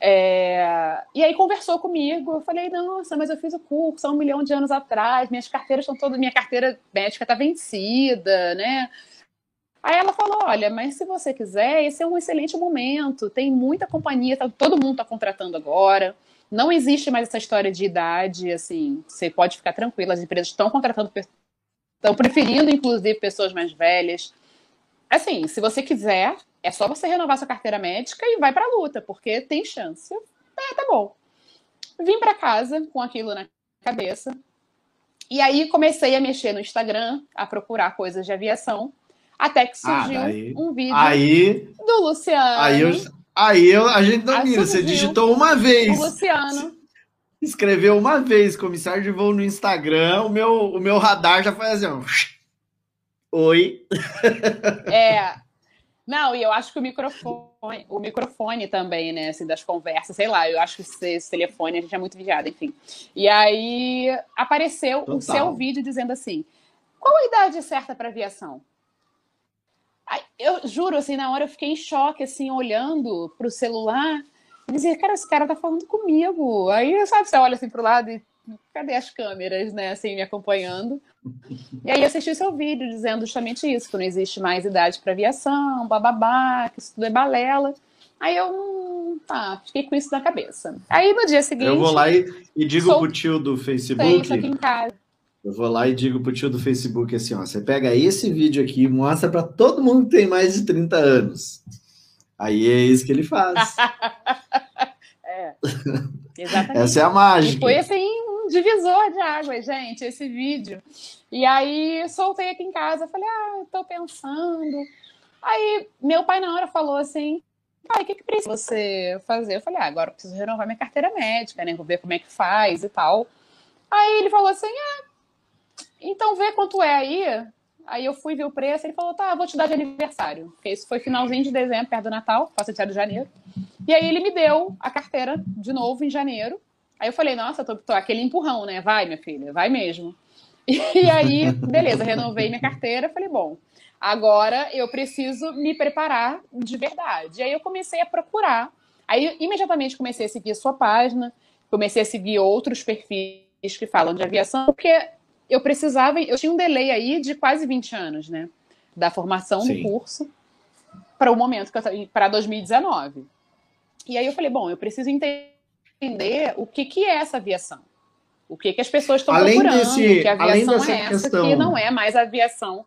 É... E aí conversou comigo. Eu falei, nossa, mas eu fiz o curso há um milhão de anos atrás, minhas carteiras estão todas, minha carteira médica está vencida, né? Aí ela falou: olha, mas se você quiser, esse é um excelente momento. Tem muita companhia, tá, todo mundo está contratando agora. Não existe mais essa história de idade, assim, você pode ficar tranquila, as empresas estão contratando, estão preferindo, inclusive, pessoas mais velhas. Assim, se você quiser, é só você renovar sua carteira médica e vai para a luta, porque tem chance. É, tá bom. Vim para casa com aquilo na cabeça. E aí comecei a mexer no Instagram, a procurar coisas de aviação, até que ah, surgiu ah, um vídeo aí, do Luciano. Aí, eu, aí eu, a gente domina. Você digitou uma vez. O Luciano. Escreveu uma vez, comissário de voo no Instagram, o meu, o meu radar já foi assim, ó. Oi. É, não, e eu acho que o microfone, o microfone também, né, assim, das conversas, sei lá, eu acho que esse, esse telefone a gente é muito vigiado, enfim. E aí apareceu Total. o seu vídeo dizendo assim: qual a idade certa para aviação? Eu juro, assim, na hora eu fiquei em choque, assim, olhando para o celular, dizia, cara, esse cara tá falando comigo. Aí, sabe, você olha assim pro lado e cadê as câmeras, né, assim, me acompanhando. E aí assisti o seu vídeo dizendo justamente isso, que não existe mais idade para aviação, bababá, que isso tudo é balela. Aí eu, hum, tá, fiquei com isso na cabeça. Aí no dia seguinte... Eu vou lá e, e digo sou... pro tio do Facebook... Aqui em casa. Eu vou lá e digo pro tio do Facebook assim, ó, você pega esse vídeo aqui e mostra para todo mundo que tem mais de 30 anos. Aí é isso que ele faz. é, exatamente. Essa é a mágica. E foi assim, um divisor de água, gente, esse vídeo. E aí soltei aqui em casa, falei, ah, tô pensando. Aí meu pai na hora falou assim, pai, o que, que precisa você fazer? Eu falei, ah, agora eu preciso renovar minha carteira médica, né? Vou ver como é que faz e tal. Aí ele falou assim, ah, então vê quanto é aí. Aí eu fui ver o preço, ele falou, tá, vou te dar de aniversário. Porque isso foi finalzinho de dezembro, perto do Natal, faço de janeiro. E aí ele me deu a carteira de novo em janeiro. Aí eu falei, nossa, tô, tô aquele empurrão, né? Vai, minha filha, vai mesmo. E aí, beleza, renovei minha carteira, falei, bom, agora eu preciso me preparar de verdade. E aí eu comecei a procurar. Aí imediatamente comecei a seguir a sua página, comecei a seguir outros perfis que falam de aviação, porque eu precisava, eu tinha um delay aí de quase 20 anos, né? Da formação Sim. do curso para o momento que eu para 2019. E aí eu falei, bom, eu preciso entender o que, que é essa aviação. O que, que as pessoas estão procurando, desse, que aviação é essa, questão... que não é mais aviação.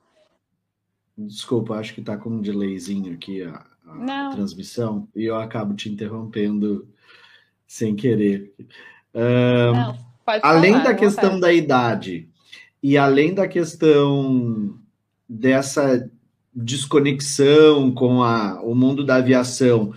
Desculpa, acho que está com um delayzinho aqui a, a transmissão e eu acabo te interrompendo sem querer. Uh, não, além falar, da questão da idade e além da questão dessa desconexão com a, o mundo da aviação,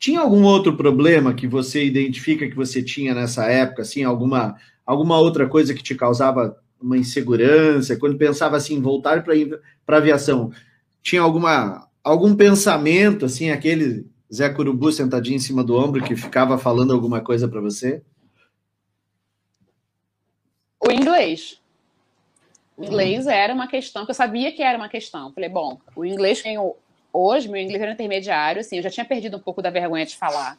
tinha algum outro problema que você identifica que você tinha nessa época, assim, alguma, alguma outra coisa que te causava uma insegurança? Quando pensava assim, voltar para a aviação, tinha alguma algum pensamento assim, aquele Zé Curubu sentadinho em cima do ombro que ficava falando alguma coisa para você? O inglês. O inglês era uma questão que eu sabia que era uma questão. Falei, bom, o inglês tem o hoje meu inglês era intermediário, assim, eu já tinha perdido um pouco da vergonha de falar,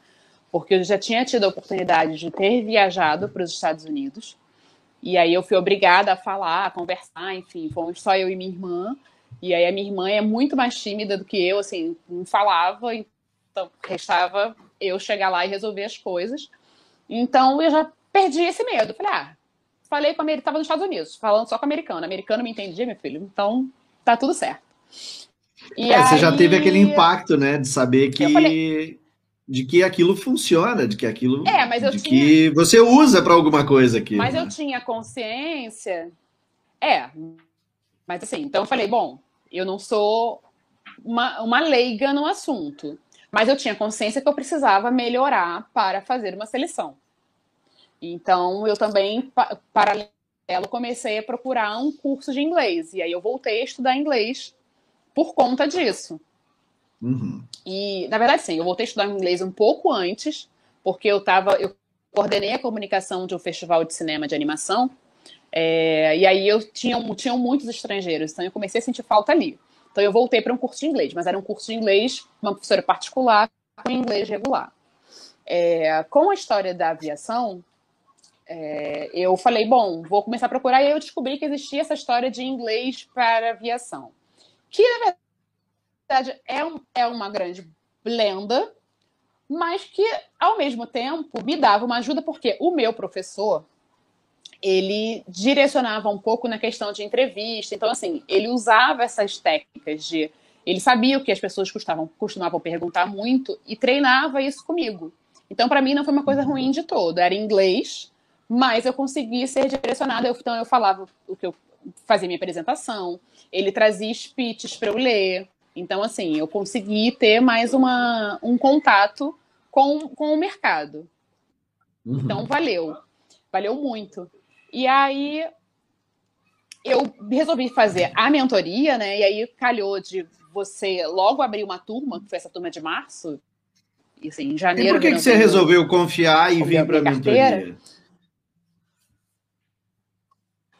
porque eu já tinha tido a oportunidade de ter viajado para os Estados Unidos. E aí eu fui obrigada a falar, a conversar, enfim, fomos só eu e minha irmã. E aí a minha irmã é muito mais tímida do que eu, assim, não falava, então restava eu chegar lá e resolver as coisas. Então eu já perdi esse medo. Falei, ah, falei com a estava nos Estados Unidos, falando só com americano. Americano me entendia, meu filho, então tá tudo certo. E é, aí... Você já teve aquele impacto, né, de saber que falei... de que aquilo funciona, de que aquilo é, mas eu de tinha... que você usa para alguma coisa aqui. Mas né? eu tinha consciência. É. Mas assim, então eu falei, bom, eu não sou uma, uma leiga no assunto. Mas eu tinha consciência que eu precisava melhorar para fazer uma seleção. Então, eu também, paralelo, comecei a procurar um curso de inglês. E aí eu voltei a estudar inglês por conta disso. Uhum. E, na verdade, sim, eu voltei a estudar inglês um pouco antes, porque eu estava. Eu coordenei a comunicação de um festival de cinema de animação. É, e aí eu tinha, tinham muitos estrangeiros, então eu comecei a sentir falta ali. Então eu voltei para um curso de inglês, mas era um curso de inglês, uma professora particular, com inglês regular. É, com a história da aviação, é, eu falei, bom, vou começar a procurar, e aí eu descobri que existia essa história de inglês para aviação. Que, na verdade, é, um, é uma grande blenda, mas que, ao mesmo tempo, me dava uma ajuda, porque o meu professor, ele direcionava um pouco na questão de entrevista. Então, assim, ele usava essas técnicas de. Ele sabia o que as pessoas costumavam, costumavam perguntar muito e treinava isso comigo. Então, para mim, não foi uma coisa ruim de todo. Era inglês, mas eu consegui ser direcionada. então, eu falava o que eu fazia minha apresentação, ele trazia speeches para eu ler. Então, assim, eu consegui ter mais uma, um contato com, com o mercado. Uhum. Então, valeu. Valeu muito. E aí eu resolvi fazer a mentoria, né? E aí calhou de você logo abrir uma turma, que foi essa turma de março. E assim, em janeiro. E por que, que você resolveu confiar e vir para a mentoria?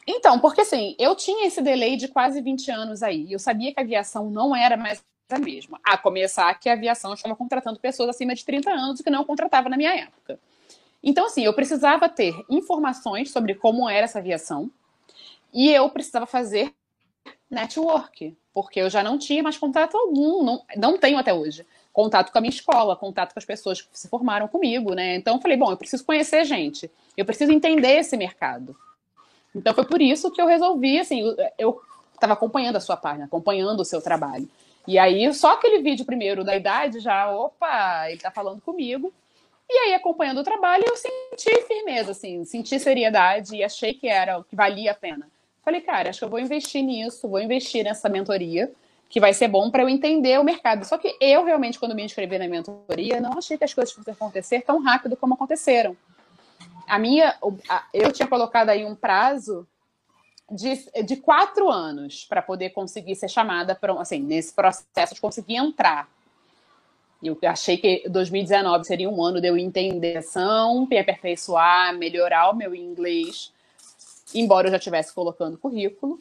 Então, porque assim, eu tinha esse delay de quase 20 anos aí. Eu sabia que a aviação não era mais a mesma. A começar que a aviação estava contratando pessoas acima de 30 anos, o que não contratava na minha época. Então, assim, eu precisava ter informações sobre como era essa aviação e eu precisava fazer network, porque eu já não tinha mais contato algum, não, não tenho até hoje. Contato com a minha escola, contato com as pessoas que se formaram comigo, né? Então, eu falei, bom, eu preciso conhecer gente, eu preciso entender esse mercado. Então, foi por isso que eu resolvi, assim, eu estava acompanhando a sua página, acompanhando o seu trabalho. E aí, só aquele vídeo primeiro da idade já, opa, ele está falando comigo. E aí, acompanhando o trabalho, eu senti firmeza, assim, senti seriedade e achei que era, que valia a pena. Falei, cara, acho que eu vou investir nisso, vou investir nessa mentoria, que vai ser bom para eu entender o mercado. Só que eu realmente, quando me inscrevi na mentoria, não achei que as coisas fossem acontecer tão rápido como aconteceram. A minha, eu tinha colocado aí um prazo de, de quatro anos para poder conseguir ser chamada, para, assim, nesse processo de conseguir entrar eu achei que 2019 seria um ano de eu entender ação, me aperfeiçoar, melhorar o meu inglês, embora eu já estivesse colocando currículo.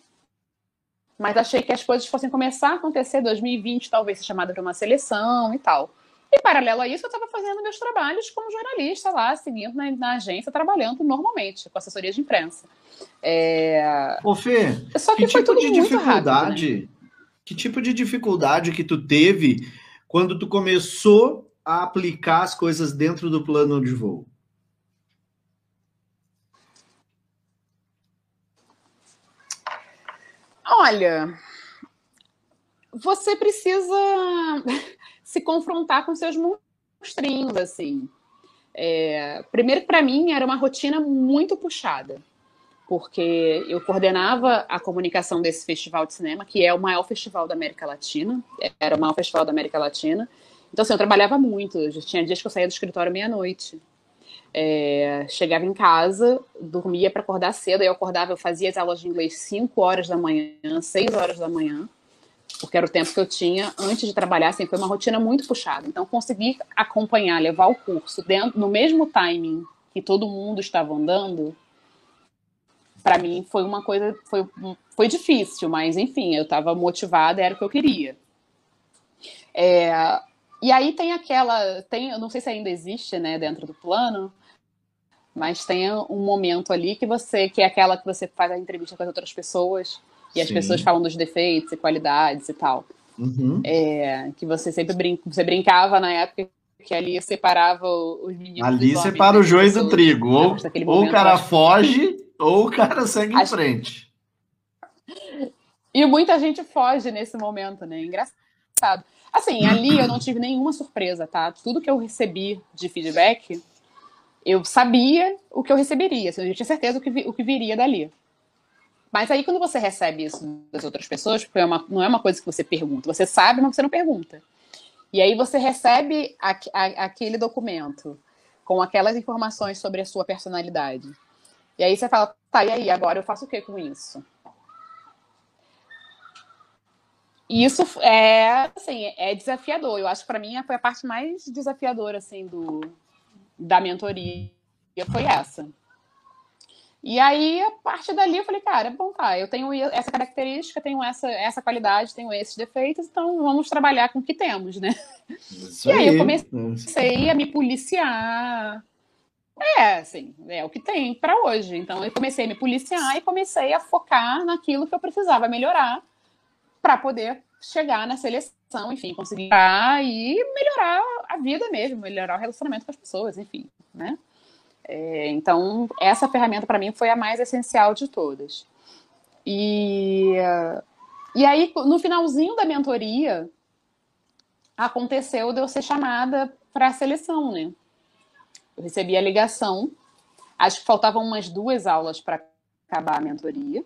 Mas achei que as coisas fossem começar a acontecer 2020, talvez ser chamada para uma seleção e tal. E paralelo a isso, eu estava fazendo meus trabalhos como jornalista lá, seguindo na, na, agência, trabalhando normalmente, com assessoria de imprensa. É... Ô Fê, Só que, que tipo de dificuldade, rápido, né? que tipo de dificuldade que tu teve quando tu começou a aplicar as coisas dentro do plano de voo? Olha, você precisa se confrontar com seus monstrinhos, assim. É, primeiro, para mim, era uma rotina muito puxada, porque eu coordenava a comunicação desse festival de cinema, que é o maior festival da América Latina, era o maior festival da América Latina. Então, assim, eu trabalhava muito, eu tinha dias que eu saía do escritório meia-noite. É, chegava em casa, dormia para acordar cedo, aí eu acordava, eu fazia as aulas de inglês 5 horas da manhã, 6 horas da manhã, porque era o tempo que eu tinha antes de trabalhar, assim, foi uma rotina muito puxada. Então, conseguir acompanhar, levar o curso dentro, no mesmo timing que todo mundo estava andando, para mim foi uma coisa, foi, foi difícil, mas enfim, eu estava motivada, era o que eu queria. É, e aí tem aquela, tem, eu não sei se ainda existe, né, dentro do plano, mas tem um momento ali que você, que é aquela que você faz a entrevista com as outras pessoas e Sim. as pessoas falam dos defeitos e qualidades e tal. Uhum. É, que você sempre brinca, você brincava na época que ali separava os meninos. Ali separa o joio do trigo. Ou, ou o cara foge, ou o cara segue em frente. E muita gente foge nesse momento, né? Engraçado. Assim, ali eu não tive nenhuma surpresa, tá? Tudo que eu recebi de feedback, eu sabia o que eu receberia. Assim, eu tinha certeza o que, o que viria dali. Mas aí, quando você recebe isso das outras pessoas, porque é uma, não é uma coisa que você pergunta, você sabe, mas você não pergunta. E aí você recebe a, a, aquele documento com aquelas informações sobre a sua personalidade. E aí você fala, tá, e aí, agora eu faço o que com isso? E isso é, assim, é desafiador. Eu acho que para mim foi a parte mais desafiadora, assim, do, da mentoria, foi essa. E aí, a partir dali, eu falei, cara, bom, tá, eu tenho essa característica, tenho essa, essa qualidade, tenho esses defeitos, então vamos trabalhar com o que temos, né? Isso e aí, aí eu comecei a me policiar. É, assim, é o que tem para hoje. Então, eu comecei a me policiar e comecei a focar naquilo que eu precisava melhorar para poder chegar na seleção, enfim, conseguir e melhorar a vida mesmo, melhorar o relacionamento com as pessoas, enfim, né? É, então, essa ferramenta para mim foi a mais essencial de todas. E, e aí, no finalzinho da mentoria, aconteceu de eu ser chamada para a seleção, né? Eu recebi a ligação, acho que faltavam umas duas aulas para acabar a mentoria.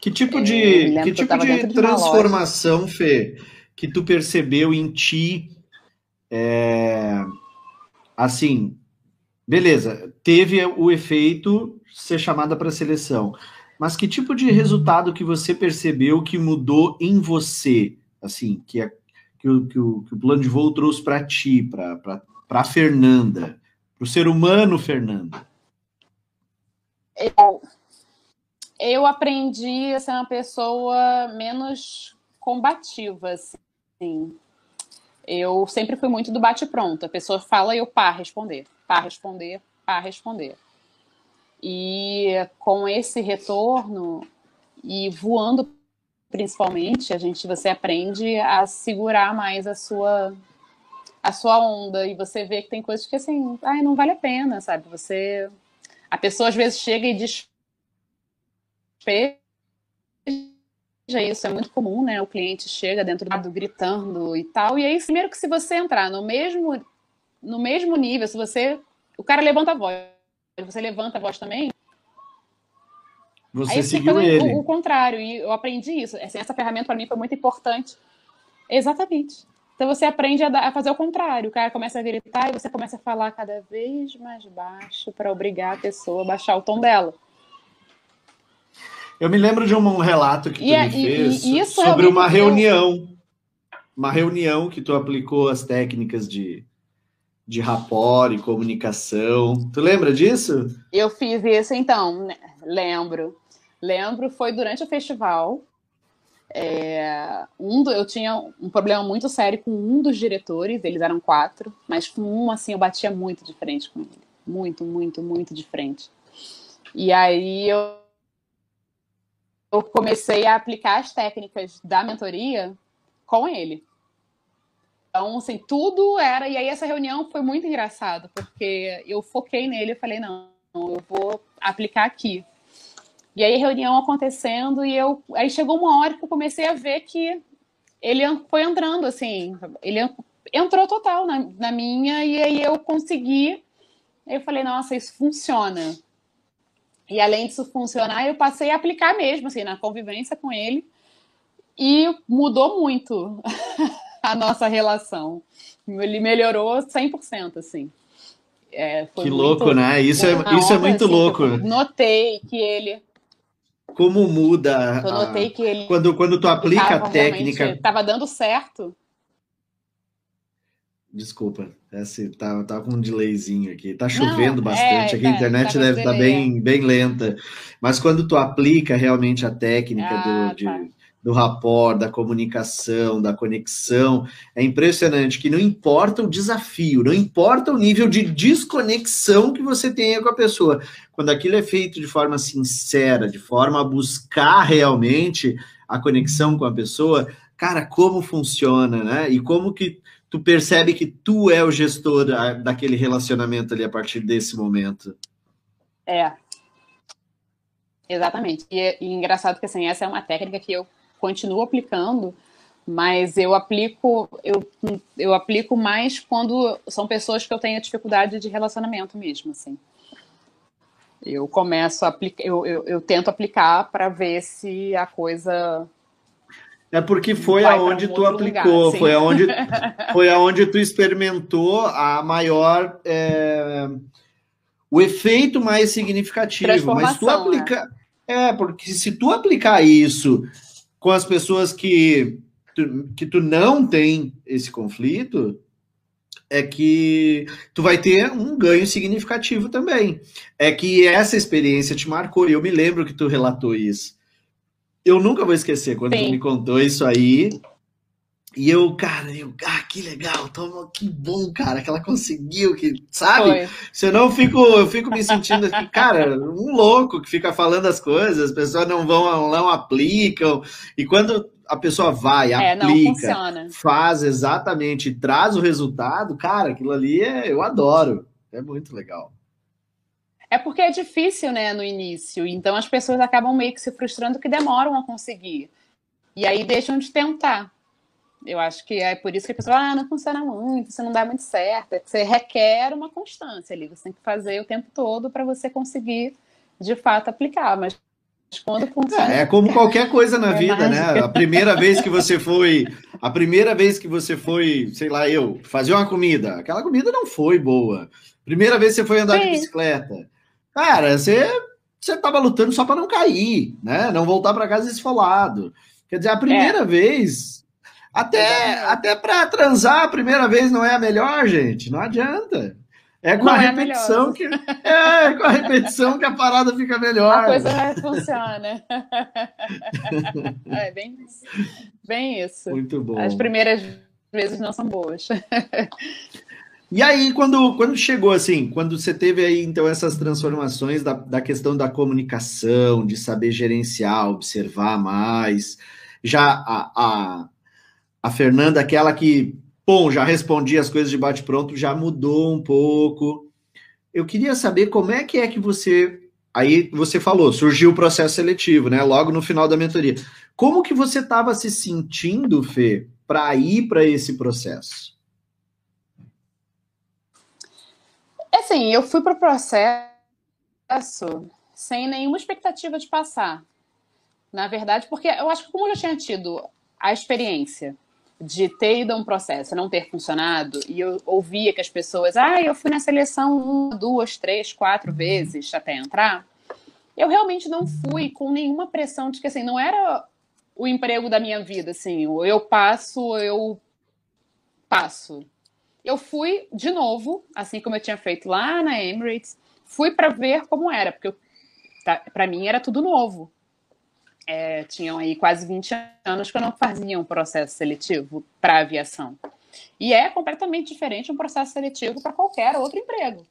Que tipo de, é, que tipo de transformação, Fê, que tu percebeu em ti? É, assim, beleza, teve o efeito ser chamada para a seleção, mas que tipo de resultado que você percebeu que mudou em você? Assim, que, é, que, o, que, o, que o plano de voo trouxe para ti, para a Fernanda, para o ser humano Fernanda? Eu eu aprendi a ser uma pessoa menos combativa, assim. Eu sempre fui muito do bate-pronto. A pessoa fala e eu pá, responder. Pá, responder, pá, responder. E com esse retorno e voando principalmente, a gente você aprende a segurar mais a sua a sua onda e você vê que tem coisas que assim, ai, não vale a pena, sabe? Você a pessoa às vezes chega e diz isso é muito comum, né? O cliente chega dentro do gritando e tal. E aí, primeiro que se você entrar no mesmo no mesmo nível, se você o cara levanta a voz, você levanta a voz também. Você aí seguiu ele. O, o, contrário, e eu aprendi isso. Assim, essa ferramenta para mim foi muito importante. Exatamente. Então você aprende a, a, fazer o contrário. O cara começa a gritar e você começa a falar cada vez mais baixo para obrigar a pessoa a baixar o tom dela. Eu me lembro de um relato que tu e, me fez e, e sobre uma reunião. Uma reunião que tu aplicou as técnicas de, de rapport e comunicação. Tu lembra disso? Eu fiz isso então, né? lembro. Lembro, foi durante o festival. É, um do, eu tinha um problema muito sério com um dos diretores, eles eram quatro, mas com um, assim, eu batia muito de frente com ele. Muito, muito, muito de frente. E aí eu eu comecei a aplicar as técnicas da mentoria com ele. Então, assim, tudo era. E aí, essa reunião foi muito engraçado, porque eu foquei nele e falei: não, eu vou aplicar aqui. E aí, reunião acontecendo, e eu. Aí chegou uma hora que eu comecei a ver que ele foi entrando, assim, ele entrou total na, na minha, e aí eu consegui. Eu falei: nossa, isso funciona. E além disso funcionar, eu passei a aplicar mesmo, assim, na convivência com ele. E mudou muito a nossa relação. Ele melhorou 100%, assim. É, que louco, muito, né? Isso é, isso é muito assim, louco. Notei que ele. Como muda. Eu notei que ele. Quando, quando tu aplica a técnica. Estava dando certo. Desculpa, esse, tá, tá com um delayzinho aqui. Tá chovendo Não, bastante. É, aqui a tá, internet tá deve estar tá bem, bem lenta. Mas quando tu aplica realmente a técnica ah, do, de, tá. Do rapport, da comunicação, da conexão, é impressionante que não importa o desafio, não importa o nível de desconexão que você tenha com a pessoa. Quando aquilo é feito de forma sincera, de forma a buscar realmente a conexão com a pessoa, cara, como funciona, né? E como que tu percebe que tu é o gestor daquele relacionamento ali a partir desse momento. É. Exatamente. E, é, e engraçado que assim, essa é uma técnica que eu continuo aplicando, mas eu aplico eu, eu aplico mais quando são pessoas que eu tenho dificuldade de relacionamento mesmo, assim. Eu começo a aplicar, eu, eu, eu tento aplicar para ver se a coisa É porque foi aonde um tu aplicou, lugar, foi aonde foi aonde tu experimentou a maior é, o efeito mais significativo. Mas tu aplica né? é porque se tu aplicar isso com as pessoas que tu, que tu não tem esse conflito, é que tu vai ter um ganho significativo também. É que essa experiência te marcou, e eu me lembro que tu relatou isso. Eu nunca vou esquecer quando Sim. tu me contou isso aí. E eu, cara, eu, ah, que legal, toma, que bom, cara, que ela conseguiu, que, sabe? Se eu não fico, eu fico me sentindo cara, um louco que fica falando as coisas, as pessoas não vão, não aplicam, e quando a pessoa vai, é, aplica, faz exatamente, traz o resultado, cara, aquilo ali é, eu adoro. É muito legal. É porque é difícil, né, no início. Então as pessoas acabam meio que se frustrando que demoram a conseguir. E aí deixam de tentar. Eu acho que é por isso que a pessoa, ah, não funciona muito, isso não dá muito certo. É que você requer uma constância ali. Você tem que fazer o tempo todo para você conseguir, de fato, aplicar. Mas quando funciona. É, é como qualquer coisa na é vida, mágica. né? A primeira vez que você foi, a primeira vez que você foi, sei lá, eu, fazer uma comida, aquela comida não foi boa. Primeira vez que você foi andar Sim. de bicicleta. Cara, você você tava lutando só para não cair, né? Não voltar para casa esfolado. Quer dizer, a primeira é. vez até até para transar a primeira vez não é a melhor, gente. Não adianta. É com não a é repetição que é com a repetição que a parada fica melhor. A coisa funciona. é bem isso. Bem isso. Muito bom. As primeiras vezes não são boas. E aí, quando, quando chegou assim, quando você teve aí então essas transformações da, da questão da comunicação, de saber gerenciar, observar mais, já a, a, a Fernanda, aquela que Bom, já respondi as coisas de bate-pronto, já mudou um pouco. Eu queria saber como é que é que você. Aí você falou, surgiu o processo seletivo, né? Logo no final da mentoria. Como que você estava se sentindo, Fê, para ir para esse processo? É assim, eu fui para o processo sem nenhuma expectativa de passar. Na verdade, porque eu acho que como eu já tinha tido a experiência de ter ido a um processo não ter funcionado, e eu ouvia que as pessoas, ah, eu fui na seleção uma, duas, três, quatro vezes até entrar, eu realmente não fui com nenhuma pressão de que, assim, não era o emprego da minha vida, assim, eu passo, eu passo. Eu fui de novo, assim como eu tinha feito lá na Emirates, fui para ver como era, porque tá, para mim era tudo novo é, tinham aí quase 20 anos que eu não fazia um processo seletivo para aviação. E é completamente diferente um processo seletivo para qualquer outro emprego.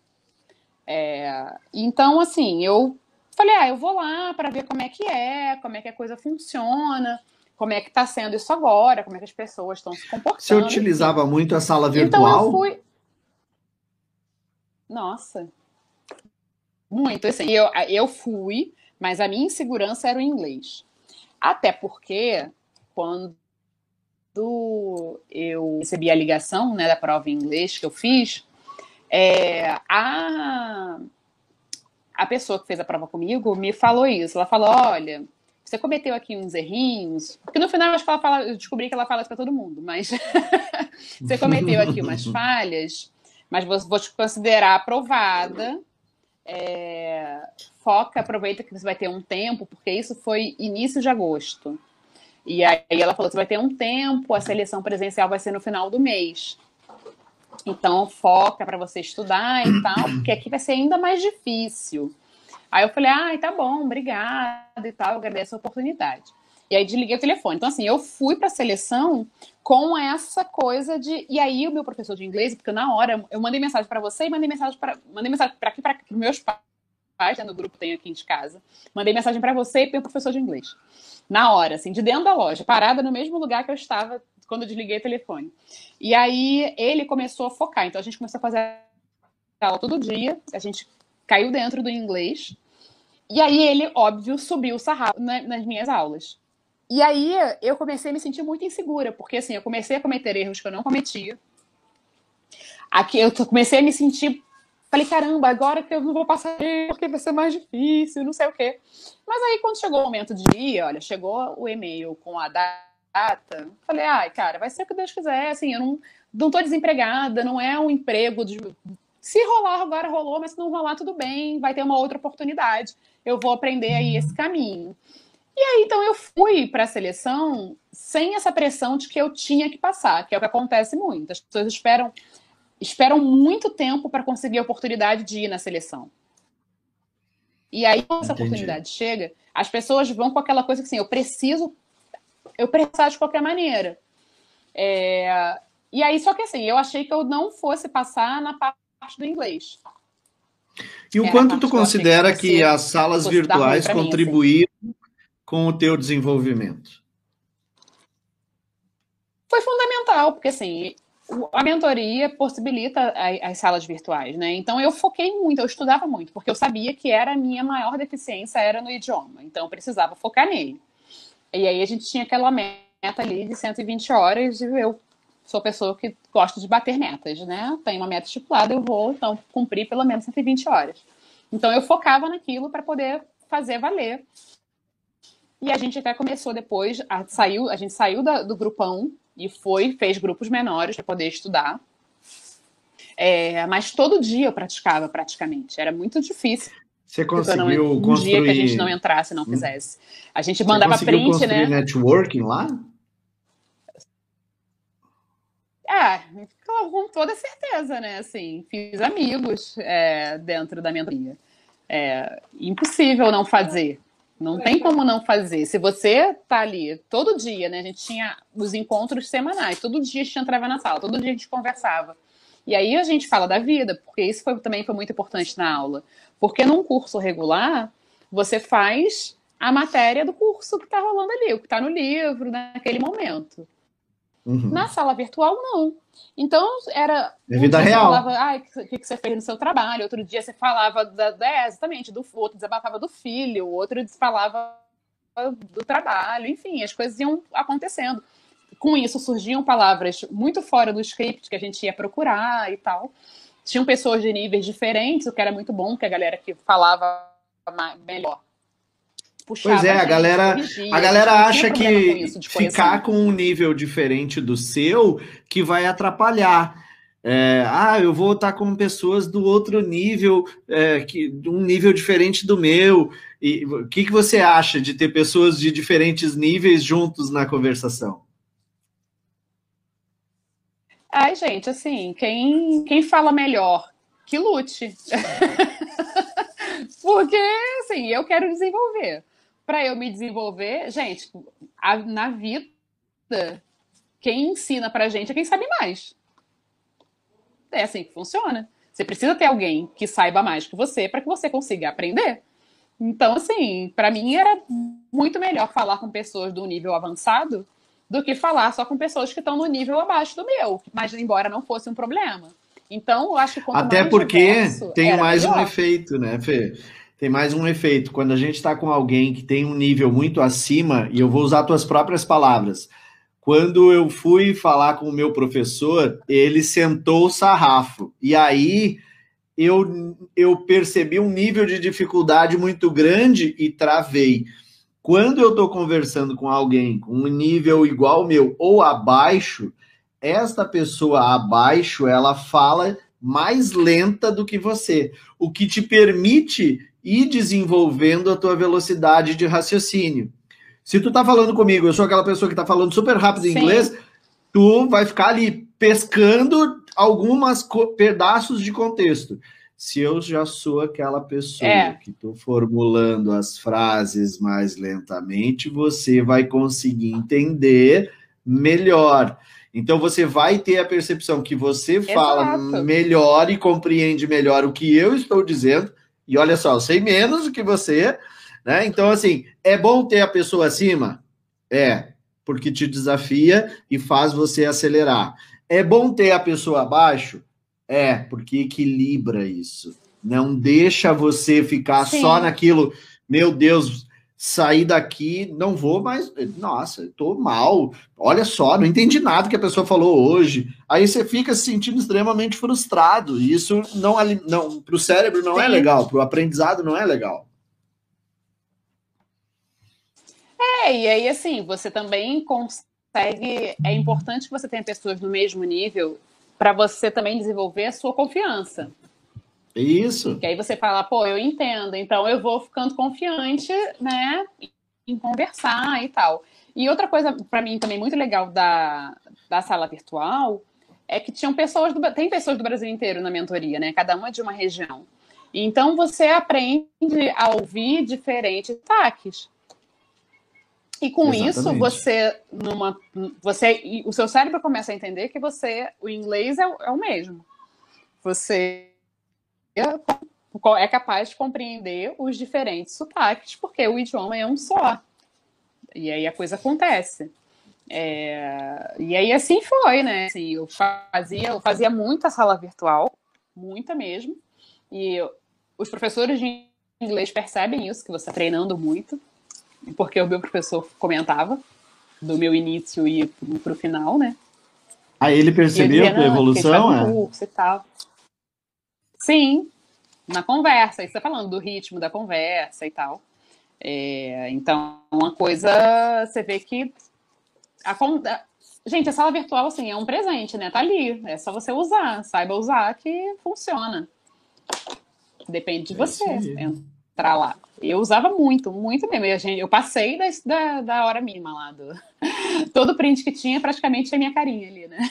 É, então, assim, eu falei, ah, eu vou lá para ver como é que é, como é que a coisa funciona, como é que está sendo isso agora, como é que as pessoas estão se comportando. Você utilizava muito a sala virtual? Então eu fui. Nossa. Muito, assim, eu, eu fui, mas a minha insegurança era o inglês. Até porque, quando eu recebi a ligação né, da prova em inglês que eu fiz, é, a, a pessoa que fez a prova comigo me falou isso. Ela falou: olha, você cometeu aqui uns errinhos, porque no final acho que ela fala, eu descobri que ela fala isso para todo mundo, mas você cometeu aqui umas falhas, mas vou, vou te considerar aprovada é, foca, aproveita que você vai ter um tempo, porque isso foi início de agosto. E aí ela falou: você vai ter um tempo, a seleção presencial vai ser no final do mês. Então foca para você estudar e tal, porque aqui vai ser ainda mais difícil. Aí eu falei: ai, tá bom, obrigada e tal, agradeço a oportunidade. E aí desliguei o telefone. Então, assim, eu fui para a seleção com essa coisa de. E aí, o meu professor de inglês, porque na hora eu mandei mensagem para você e mandei mensagem para mandei mensagem para aqui, para os meus pais, né, no grupo tem aqui de casa. Mandei mensagem para você e para o professor de inglês. Na hora, assim, de dentro da loja, parada no mesmo lugar que eu estava quando eu desliguei o telefone. E aí ele começou a focar. Então a gente começou a fazer aula todo dia, a gente caiu dentro do inglês. E aí ele, óbvio, subiu o sarrafo nas minhas aulas. E aí eu comecei a me sentir muito insegura, porque assim, eu comecei a cometer erros que eu não cometia. Aqui eu comecei a me sentir. Falei, caramba, agora que eu não vou passar porque vai ser mais difícil, não sei o quê. Mas aí, quando chegou o momento de ir, olha, chegou o e-mail com a data? Falei, ai, cara, vai ser o que Deus quiser. Assim, eu não, não tô desempregada, não é um emprego de. Se rolar agora, rolou, mas se não rolar, tudo bem, vai ter uma outra oportunidade. Eu vou aprender aí esse caminho. E aí, então, eu fui para a seleção sem essa pressão de que eu tinha que passar, que é o que acontece muito. As pessoas esperam, esperam muito tempo para conseguir a oportunidade de ir na seleção. E aí, quando essa Entendi. oportunidade chega, as pessoas vão com aquela coisa que assim, eu preciso, eu preciso de qualquer maneira. É, e aí, só que assim, eu achei que eu não fosse passar na parte do inglês. E o é, quanto tu considera que, que as salas virtuais contribuíram mim, assim. Com o teu desenvolvimento? Foi fundamental, porque assim, a mentoria possibilita as salas virtuais, né? Então eu foquei muito, eu estudava muito, porque eu sabia que era a minha maior deficiência era no idioma, então eu precisava focar nele. E aí a gente tinha aquela meta ali de 120 horas e eu sou pessoa que gosta de bater metas, né? Tem uma meta estipulada, eu vou então cumprir pelo menos 120 horas. Então eu focava naquilo para poder fazer valer. E a gente até começou depois, a, saiu, a gente saiu da, do grupão e foi, fez grupos menores para poder estudar. É, mas todo dia eu praticava praticamente. Era muito difícil. Você conseguiu não, um construir... dia que a gente não entrasse, não hum. fizesse. A gente mandava Você print, construir né? networking lá? É, com toda certeza, né? Assim, fiz amigos é, dentro da mentoria. É impossível não fazer. Não tem como não fazer. Se você tá ali todo dia, né? A gente tinha os encontros semanais, todo dia a gente entrava na sala, todo dia a gente conversava. E aí a gente fala da vida, porque isso foi, também foi muito importante na aula. Porque num curso regular, você faz a matéria do curso que está rolando ali, o que está no livro naquele momento. Uhum. Na sala virtual, não. Então, era. É vida real. Você falava, ah, o que, que você fez no seu trabalho? Outro dia você falava, da, é, exatamente, do outro desabafava do filho, o outro falava do trabalho, enfim, as coisas iam acontecendo. Com isso, surgiam palavras muito fora do script que a gente ia procurar e tal. Tinham pessoas de níveis diferentes, o que era muito bom, que a galera que falava melhor Pois é, a, galera, corrigir, a galera acha que isso, ficar com um nível diferente do seu que vai atrapalhar. É, ah, eu vou estar com pessoas do outro nível, é, que, um nível diferente do meu. E o que, que você acha de ter pessoas de diferentes níveis juntos na conversação? Ai, gente, assim, quem, quem fala melhor, que lute. Porque, assim, eu quero desenvolver para eu me desenvolver, gente, a, na vida, quem ensina pra gente é quem sabe mais. É assim que funciona. Você precisa ter alguém que saiba mais que você para que você consiga aprender. Então, assim, para mim era muito melhor falar com pessoas do nível avançado do que falar só com pessoas que estão no nível abaixo do meu, mas embora não fosse um problema. Então, eu acho que Até porque tem mais melhor. um efeito, né, Fê? Tem mais um efeito. Quando a gente está com alguém que tem um nível muito acima, e eu vou usar tuas próprias palavras. Quando eu fui falar com o meu professor, ele sentou o sarrafo. E aí eu, eu percebi um nível de dificuldade muito grande e travei. Quando eu estou conversando com alguém com um nível igual ao meu ou abaixo, esta pessoa abaixo ela fala mais lenta do que você, o que te permite e desenvolvendo a tua velocidade de raciocínio. Se tu tá falando comigo, eu sou aquela pessoa que tá falando super rápido em Sim. inglês, tu vai ficar ali pescando algumas pedaços de contexto. Se eu já sou aquela pessoa é. que estou formulando as frases mais lentamente, você vai conseguir entender melhor. Então você vai ter a percepção que você fala Exato. melhor e compreende melhor o que eu estou dizendo, e olha só, eu sei menos do que você, né? Então, assim, é bom ter a pessoa acima? É, porque te desafia e faz você acelerar. É bom ter a pessoa abaixo? É, porque equilibra isso. Não deixa você ficar Sim. só naquilo, meu Deus, sair daqui, não vou mais. Nossa, estou mal. Olha só, não entendi nada que a pessoa falou hoje. Aí você fica se sentindo extremamente frustrado. E isso não, não para o cérebro não é Sim. é legal, para o aprendizado não é legal. É, e aí assim, você também consegue. É importante que você tenha pessoas no mesmo nível para você também desenvolver a sua confiança. Isso. Que aí você fala, pô, eu entendo, então eu vou ficando confiante, né, em conversar e tal. E outra coisa para mim também muito legal da, da sala virtual é que tinham pessoas do, tem pessoas do Brasil inteiro na mentoria, né? Cada uma de uma região. Então você aprende a ouvir diferentes ataques. E com Exatamente. isso, você, numa, você, o seu cérebro começa a entender que você, o inglês é, é o mesmo. Você é capaz de compreender os diferentes sotaques, porque o idioma é um só. E aí a coisa acontece. É, e aí assim foi, né? Assim, eu fazia, eu fazia muita sala virtual, muita mesmo. E eu, os professores de inglês percebem isso, que você está treinando muito porque o meu professor comentava do meu início e para o final, né? Aí ele percebeu a evolução, é? Curso e tal. Sim, na conversa, você está falando do ritmo da conversa e tal. É, então, uma coisa, você vê que a, gente, a sala virtual assim é um presente, né? Tá ali, é só você usar, saiba usar que funciona. Depende de é você entrar lá. Eu usava muito, muito mesmo. Eu, gente, eu passei da, da, da, hora mínima lá. Do... Todo print que tinha, praticamente tinha minha carinha ali, né?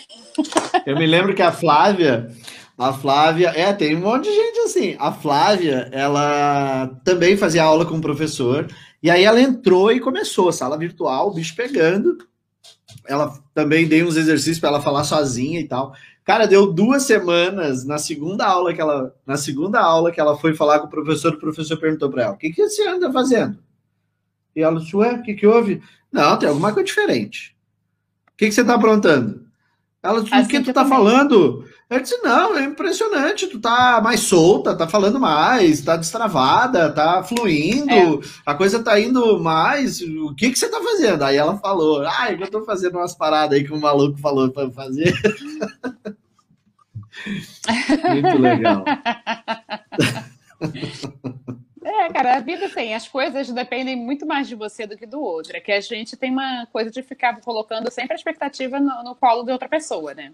Eu me lembro que a Flávia, a Flávia, é, tem um monte de gente assim. A Flávia, ela também fazia aula com o professor, e aí ela entrou e começou, sala virtual, o bicho pegando. Ela também dei uns exercícios para ela falar sozinha e tal. Cara, deu duas semanas na segunda aula que ela, na segunda aula que ela foi falar com o professor, o professor perguntou para ela: "O que que você anda fazendo?" E ela disse: "Ué, o que que houve?" "Não, tem alguma coisa diferente." "O que que você está aprontando?" Ela disse: "O assim que tu tá falando?" Eu disse: "Não, é impressionante, tu tá mais solta, tá falando mais, tá destravada, tá fluindo, é. a coisa tá indo mais. O que que você tá fazendo?" Aí ela falou: "Ah, eu tô fazendo umas paradas aí que o maluco falou para fazer." Muito legal. É, cara, a vida tem. As coisas dependem muito mais de você do que do outro. É que a gente tem uma coisa de ficar colocando sempre a expectativa no, no colo de outra pessoa, né?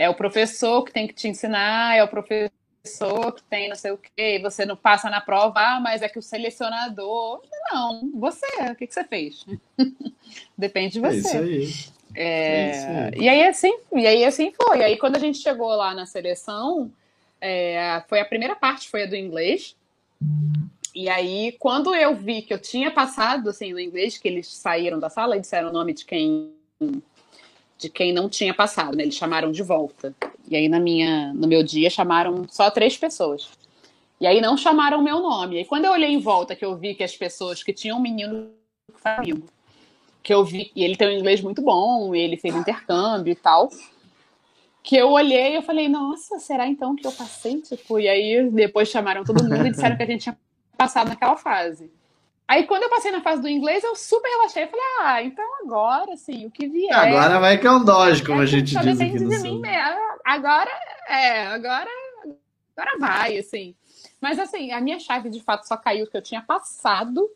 É o professor que tem que te ensinar, é o professor que tem não sei o quê, e você não passa na prova, ah, mas é que o selecionador. Não, você, o que, que você fez? Depende de você. É isso aí. É, é e aí assim, e aí assim foi. E aí quando a gente chegou lá na seleção, é, foi a primeira parte foi a do inglês. E aí quando eu vi que eu tinha passado assim no inglês, que eles saíram da sala e disseram o nome de quem de quem não tinha passado, né? Eles chamaram de volta. E aí na minha no meu dia chamaram só três pessoas. E aí não chamaram o meu nome. E quando eu olhei em volta que eu vi que as pessoas que tinham um menino comigo que eu vi, e ele tem um inglês muito bom, ele fez intercâmbio e tal. Que eu olhei e eu falei, nossa, será então que eu passei? Tipo, e aí depois chamaram todo mundo e disseram que a gente tinha passado naquela fase. Aí quando eu passei na fase do inglês, eu super relaxei. Falei, ah, então agora sim, o que vier. Agora vai que é um dodge, como é, a gente diz aqui no sul. Agora, é, agora, agora vai, assim. Mas assim, a minha chave de fato só caiu que eu tinha passado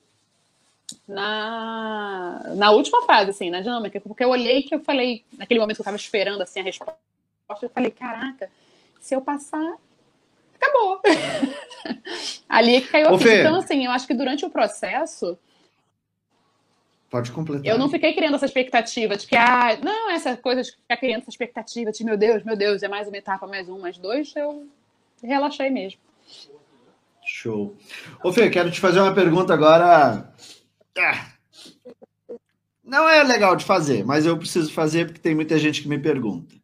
na, na última fase, assim, na dinâmica, porque eu olhei que eu falei, naquele momento que eu estava esperando assim, a resposta, eu falei, caraca, se eu passar, acabou. Ali que caiu a ficha. Então, assim, eu acho que durante o processo. Pode completar. Eu não fiquei criando essa expectativa de que, ah, não, essa coisa de ficar criando essa expectativa de, meu Deus, meu Deus, é mais uma etapa, mais um, mais dois, eu relaxei mesmo. Show. Ô, Fê, quero te fazer uma pergunta agora ah, não é legal de fazer, mas eu preciso fazer porque tem muita gente que me pergunta.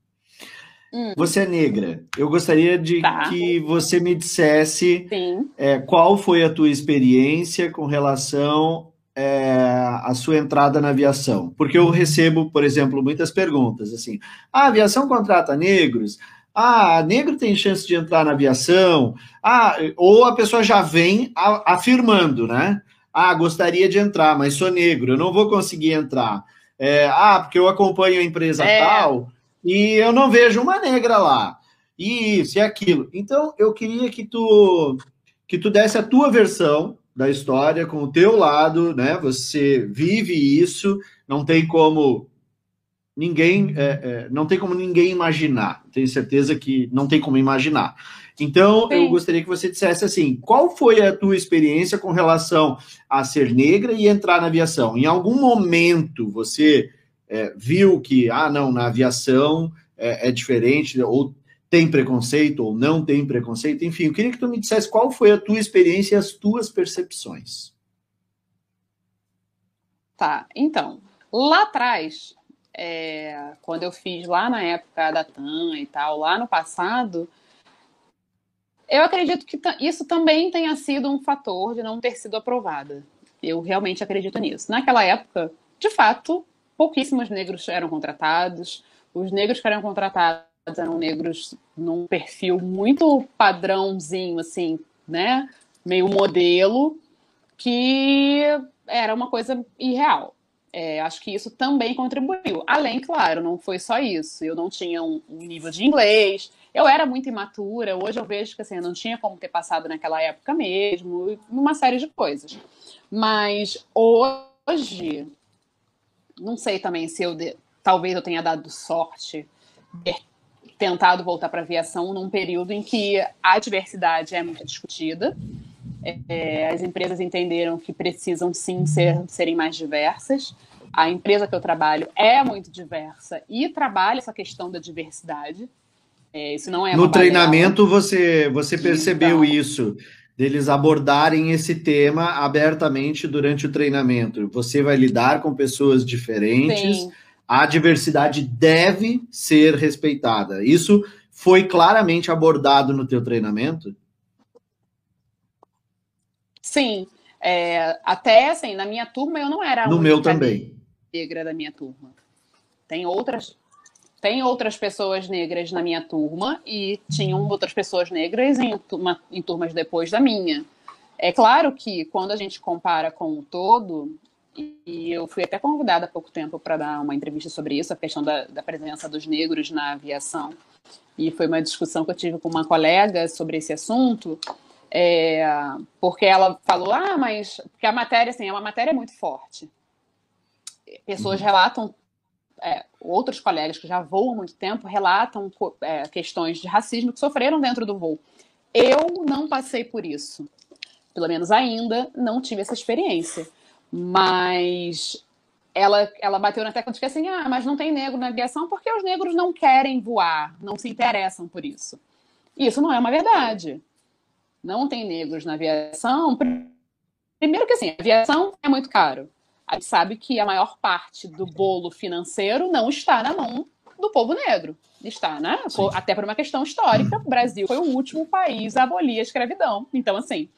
Hum. Você é negra. Eu gostaria de tá. que você me dissesse é, qual foi a tua experiência com relação é, à sua entrada na aviação. Porque eu recebo, por exemplo, muitas perguntas assim: ah, a aviação contrata negros? Ah, negro tem chance de entrar na aviação? Ah, ou a pessoa já vem afirmando, né? Ah, gostaria de entrar, mas sou negro, eu não vou conseguir entrar. É, ah, porque eu acompanho a empresa é. tal e eu não vejo uma negra lá. E isso e aquilo. Então, eu queria que tu que tu desse a tua versão da história com o teu lado, né? Você vive isso, não tem como ninguém, é, é, não tem como ninguém imaginar. Tenho certeza que não tem como imaginar. Então, Sim. eu gostaria que você dissesse assim: qual foi a tua experiência com relação a ser negra e entrar na aviação? Em algum momento você é, viu que, ah, não, na aviação é, é, diferente, ou tem preconceito, ou não tem preconceito? Enfim, eu queria que tu me dissesse qual foi a tua experiência e as tuas percepções. Tá, então, lá atrás, é, quando eu fiz lá na época da TAM e tal, lá no passado, eu acredito que isso também tenha sido um fator de não ter sido aprovada. Eu realmente acredito nisso. Naquela época, de fato, pouquíssimos negros eram contratados. Os negros que eram contratados eram negros num perfil muito padrãozinho, assim, né? Meio modelo, que era uma coisa irreal. É, acho que isso também contribuiu. Além, claro, não foi só isso. Eu não tinha um, um, nível de inglês, eu era muito imatura. Hoje eu vejo que assim, eu não tinha como ter passado naquela época mesmo, uma série de coisas. Mas hoje, não sei também se eu. De... Talvez eu tenha dado sorte ter tentado voltar para a aviação num período em que a diversidade é muito discutida é, as empresas entenderam que precisam sim ser, serem mais diversas. A empresa que eu trabalho é muito diversa e trabalha essa questão da diversidade. É, isso não é no treinamento você você percebeu então, isso deles abordarem esse tema abertamente durante o treinamento. Você vai lidar com pessoas diferentes. Sim. A diversidade deve ser respeitada. Isso foi claramente abordado no teu treinamento? Sim. É, até assim, na minha turma eu não era a no meu também negra da minha turma. Tem outras tem outras pessoas negras na minha turma e tinham outras pessoas negras em, turma, em turmas depois da minha. É claro que quando a gente compara com o todo, e eu fui até convidada há pouco tempo para dar uma entrevista sobre isso, a questão da, da, presença dos negros na aviação. E foi uma discussão que eu tive com uma colega sobre esse assunto. É, porque ela falou, ah, mas porque a matéria, assim, é uma matéria muito forte. Pessoas uhum. relatam, é, outros colegas que já voam há muito tempo relatam é, questões de racismo que sofreram dentro do voo. Eu não passei por isso. Pelo menos ainda não tive essa experiência. Mas ela, ela bateu na tecla de que assim, ah, mas não tem negro na aviação porque os negros não querem voar, não se interessam por isso. Isso não é uma verdade não tem negros na aviação, primeiro que assim, a aviação é muito caro. A gente sabe que a maior parte do bolo financeiro não está na mão do povo negro. Está, né? Até por uma questão histórica, o Brasil foi o último país a abolir a escravidão. Então, assim,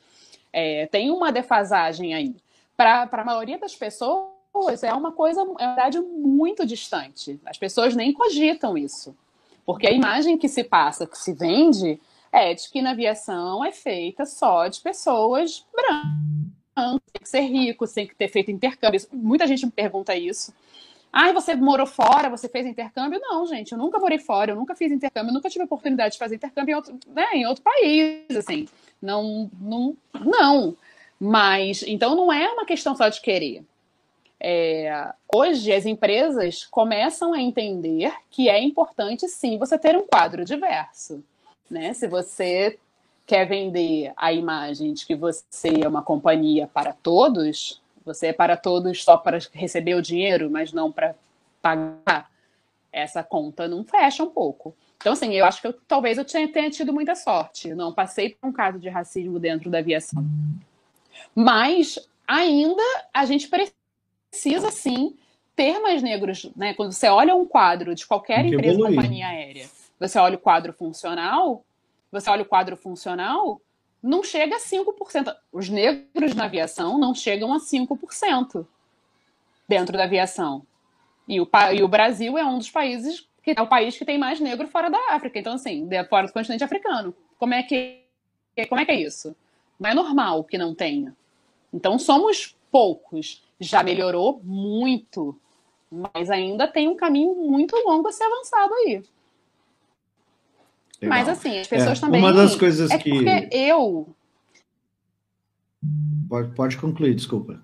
é, tem uma defasagem aí. Para a maioria das pessoas, é uma coisa, é uma verdade muito distante. As pessoas nem cogitam isso. Porque a imagem que se passa, que se vende, é de que na aviação é feita só de pessoas brancas, tem que ser rico, tem que ter feito intercâmbio. Muita gente me pergunta isso. Ah, você morou fora, você fez intercâmbio? Não, gente, eu nunca morei fora, eu nunca fiz intercâmbio, eu nunca tive oportunidade de fazer intercâmbio em outro, né, em outro país, assim. Não, não, não. Mas, então não é uma questão só de querer. É, hoje as empresas começam a entender que é importante sim você ter um quadro diverso. Né? Se você quer vender a imagem de que você é uma companhia para todos, você é para todos só para receber o dinheiro, mas não para pagar, essa conta não fecha um pouco. Então, assim, eu acho que eu, talvez eu tenha, tido muita sorte. Eu não passei por um caso de racismo dentro da aviação. Mas ainda a gente precisa, sim, ter mais negros. Né? Quando você olha um quadro de qualquer empresa, companhia aérea você olha o quadro funcional, você olha o quadro funcional, não chega a 5%. Os negros na aviação não chegam a 5% dentro da aviação. E o, e o Brasil é um dos países que é o país que tem mais negro fora da África. Então, assim, fora do continente africano. Como é que, como é, que é isso? Não é normal que não tenha. Então, somos poucos. Já melhorou muito, mas ainda tem um caminho muito longo a ser avançado aí. Legal. Mas assim, as pessoas é, também. Uma das coisas é que. Porque eu. Pode, pode concluir, desculpa.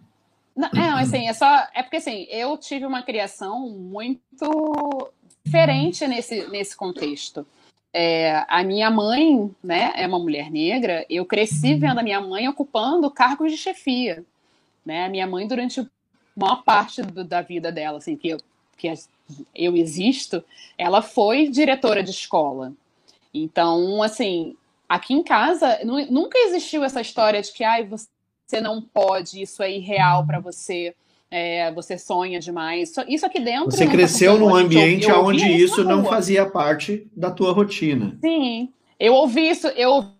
Não, é, assim, é só. É porque assim, eu tive uma criação muito diferente nesse, nesse contexto. É, a minha mãe, né, é uma mulher negra. Eu cresci vendo a minha mãe ocupando cargos de chefia, né? A minha mãe durante a maior parte do, da vida dela, assim, que eu, que eu existo, ela foi diretora de escola. Então, assim, aqui em casa nunca existiu essa história de que, ai, você não pode, isso é irreal para você. É, você sonha demais. Isso aqui dentro. Você cresceu num ambiente onde isso, não fazia parte da tua rotina. Sim, eu ouvi isso, eu ouvi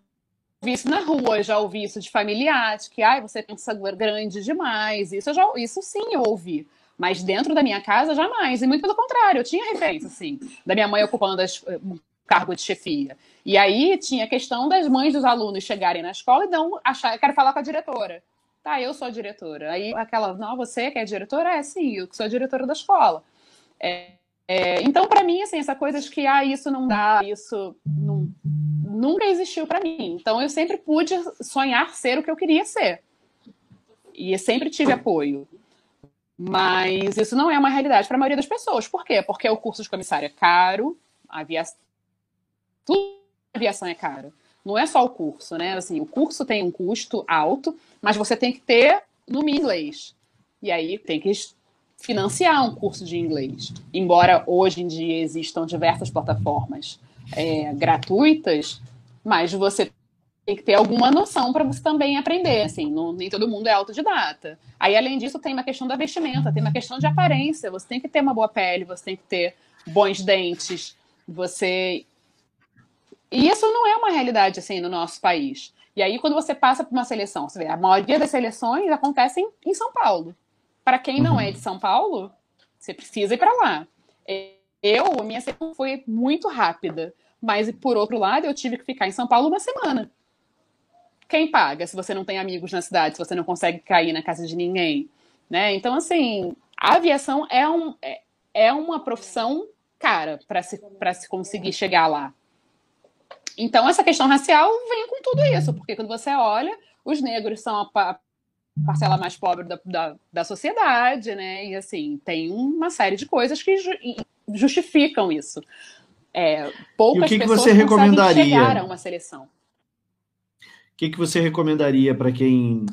isso na rua, já ouvi isso de familiares, que ai, você pensa grande demais. Isso, já, isso sim eu ouvi. Mas dentro da minha casa, jamais. E muito pelo contrário, eu tinha referência, assim, da minha mãe ocupando as, cargo de chefia. E aí tinha a questão das mães dos alunos chegarem na escola e não achar, eu quero falar com a diretora. Tá, eu sou a diretora. Aí aquela, não, você que é diretora? É, sim, eu sou a diretora da escola. É, é, então, para mim, assim, essa coisa de que ah, isso não dá, isso não, nunca existiu para mim. Então, eu sempre pude sonhar ser o que eu queria ser. E sempre tive apoio. Mas isso não é uma realidade para a maioria das pessoas. Por quê? Porque o curso de comissário é caro, havia tudo aviação é caro. Não é só o curso, né? Assim, o curso tem um custo alto, mas você tem que ter no inglês. E aí tem que financiar um curso de inglês. Embora hoje em dia existam diversas plataformas é, gratuitas, mas você tem que ter alguma noção para você também aprender. Assim, não, nem todo mundo é autodidata. Aí, além disso, tem uma questão da vestimenta, tem uma questão de aparência. Você tem que ter uma boa pele, você tem que ter bons dentes, você e isso não é uma realidade assim no nosso país. E aí, quando você passa por uma seleção, você vê, a maioria das seleções acontecem em São Paulo. Para quem não uhum. é de São Paulo, você precisa ir para lá. Eu, a minha seleção foi muito rápida, mas por outro lado, eu tive que ficar em São Paulo uma semana. Quem paga se você não tem amigos na cidade, se você não consegue cair na casa de ninguém? Né? Então, assim, a aviação é, um, é, é uma profissão cara para se, se conseguir chegar lá. Então, essa questão racial vem com tudo isso, porque quando você olha, os negros são a parcela mais pobre da, da, da sociedade, né? E assim, tem uma série de coisas que ju justificam isso. É, poucas e o que pessoas que você recomendaria? chegar a uma seleção. O que, que você recomendaria para quem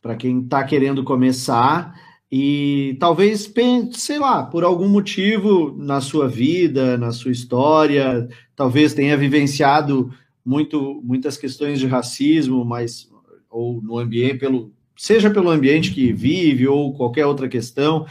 para quem está querendo começar e talvez, sei lá, por algum motivo na sua vida, na sua história, talvez tenha vivenciado muito, muitas questões de racismo, mas ou no ambiente, pelo, seja pelo ambiente que vive ou qualquer outra questão,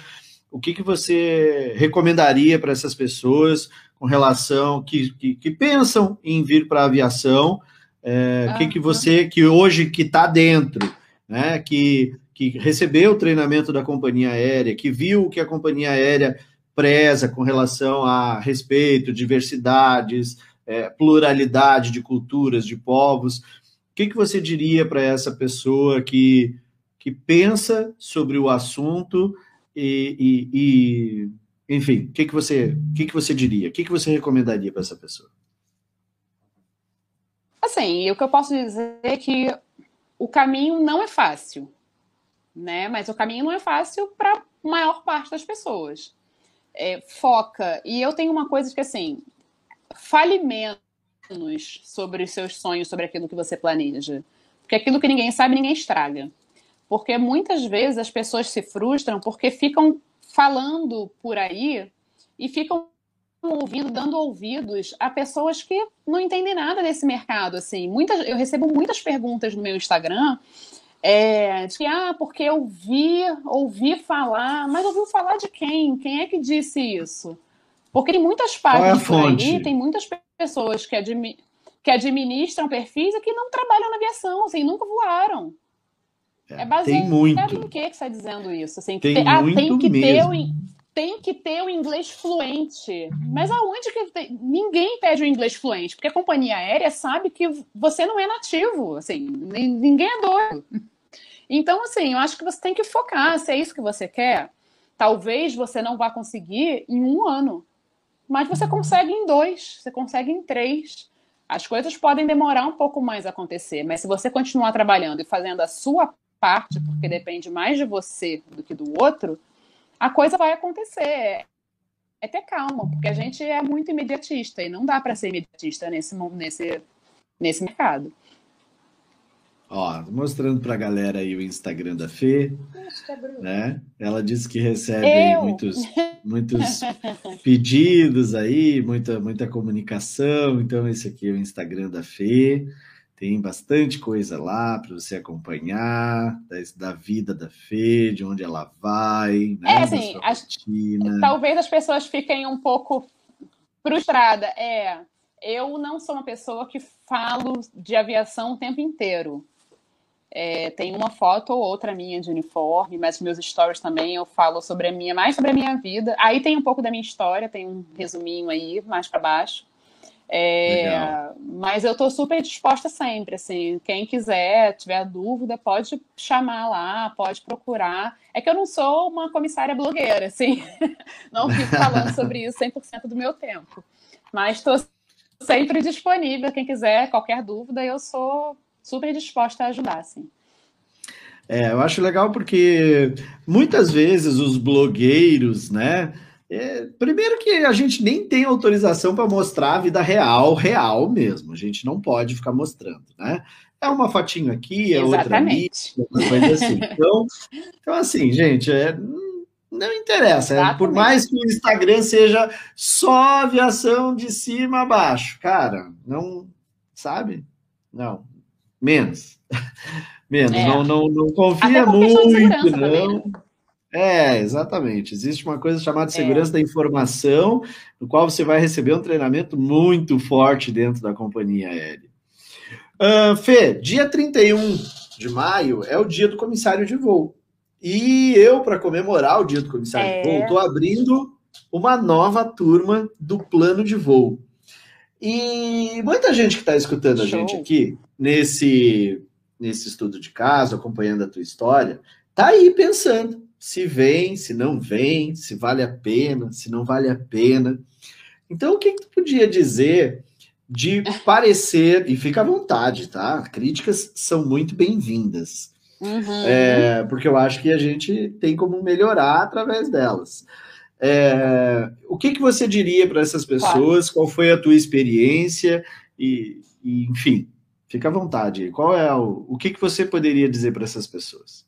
o que, que você recomendaria para essas pessoas com relação que, que, que pensam em vir para a aviação? É, o ah, que, que você que hoje que está dentro, né? Que que recebeu o treinamento da companhia aérea, que viu o que a companhia aérea preza com relação a respeito, diversidades, é, pluralidade de culturas, de povos. O que, que você diria para essa pessoa que, que pensa sobre o assunto e, e, e enfim, o que, que, você, que, que você diria? O que, que você recomendaria para essa pessoa? Assim, o que eu posso dizer é que o caminho não é fácil né? Mas o caminho não é fácil para a maior parte das pessoas. É, foca. E eu tenho uma coisa que, assim, fale menos sobre os seus sonhos, sobre aquilo que você planeja. Porque aquilo que ninguém sabe, ninguém estraga. Porque muitas vezes as pessoas se frustram porque ficam falando por aí e ficam ouvindo, dando ouvidos a pessoas que não entendem nada desse mercado. Assim, muitas, eu recebo muitas perguntas no meu Instagram é, de que, ah, porque eu vi, ouvi falar, mas ouviu falar de quem? Quem é que disse isso? Porque tem muitas é páginas é aí, tem muitas pessoas que, admi que administram perfis e que não trabalham na aviação, assim, nunca voaram. É, é baseado muito. em que que está dizendo isso? Assim, tem, que ter, ah, tem que mesmo. ter o, tem que ter o inglês fluente. Mas aonde que tem? ninguém pede o inglês fluente? Porque a companhia aérea sabe que você não é nativo, assim, ninguém é doido. Então, assim, eu acho que você tem que focar. Se é isso que você quer, talvez você não vá conseguir em um ano, mas você consegue em dois, você consegue em três. As coisas podem demorar um pouco mais a acontecer, mas se você continuar trabalhando e fazendo a sua parte, porque depende mais de você do que do outro, a coisa vai acontecer. É ter calma, porque a gente é muito imediatista e não dá para ser imediatista nesse, nesse, nesse mercado. Ó, mostrando para a galera aí o Instagram da Fê, né? Ela disse que recebe muitos, muitos pedidos aí, muita, muita comunicação. Então esse aqui é o Instagram da Fê. Tem bastante coisa lá para você acompanhar da, da, vida da Fê, de onde ela vai, né? É, assim, as, talvez as pessoas fiquem um pouco frustradas. É, eu não sou uma pessoa que falo de aviação o tempo inteiro. É, tem uma foto ou outra minha de uniforme, mas meus stories também eu falo sobre a minha, mais sobre a minha vida. Aí tem um pouco da minha história, tem um resuminho aí mais para baixo. É, mas eu estou super disposta sempre, assim, quem quiser, tiver dúvida, pode chamar lá, pode procurar. É que eu não sou uma comissária blogueira, assim, não fico falando sobre isso 100% do meu tempo. Mas estou sempre disponível, quem quiser, qualquer dúvida, eu sou super disposta a ajudar, sim. É, eu acho legal porque muitas vezes os blogueiros, né? É, primeiro que a gente nem tem autorização para mostrar a vida real, real mesmo. A gente não pode ficar mostrando, né? É uma fotinho aqui, é outra ali, uma coisa assim. Então, então assim, gente, é, não interessa. É, por mais que o Instagram seja só aviação de cima a baixo, cara, não sabe? Não, menos. menos. É. Não, não, não confia muito, não. Né? É, exatamente. Existe uma coisa chamada é. segurança é. da informação, no qual você vai receber um treinamento muito forte dentro da companhia aérea. Uh, Fê, dia 31 de maio é o dia do comissário de voo. E eu, para comemorar o dia do comissário é. de voo, estou abrindo uma nova turma do plano de voo. E muita gente que está escutando Show. a gente aqui nesse, nesse estudo de caso, acompanhando a tua história, tá aí pensando se vem, se não vem, se vale a pena, se não vale a pena. Então, o que, que tu podia dizer de parecer, e fica à vontade, tá? Críticas são muito bem-vindas. Uhum. É, porque eu acho que a gente tem como melhorar através delas. É, o que, que você diria para essas pessoas? Qual foi a tua experiência? E, e, enfim, fica à vontade. Qual é o, o que, que você poderia dizer para essas pessoas?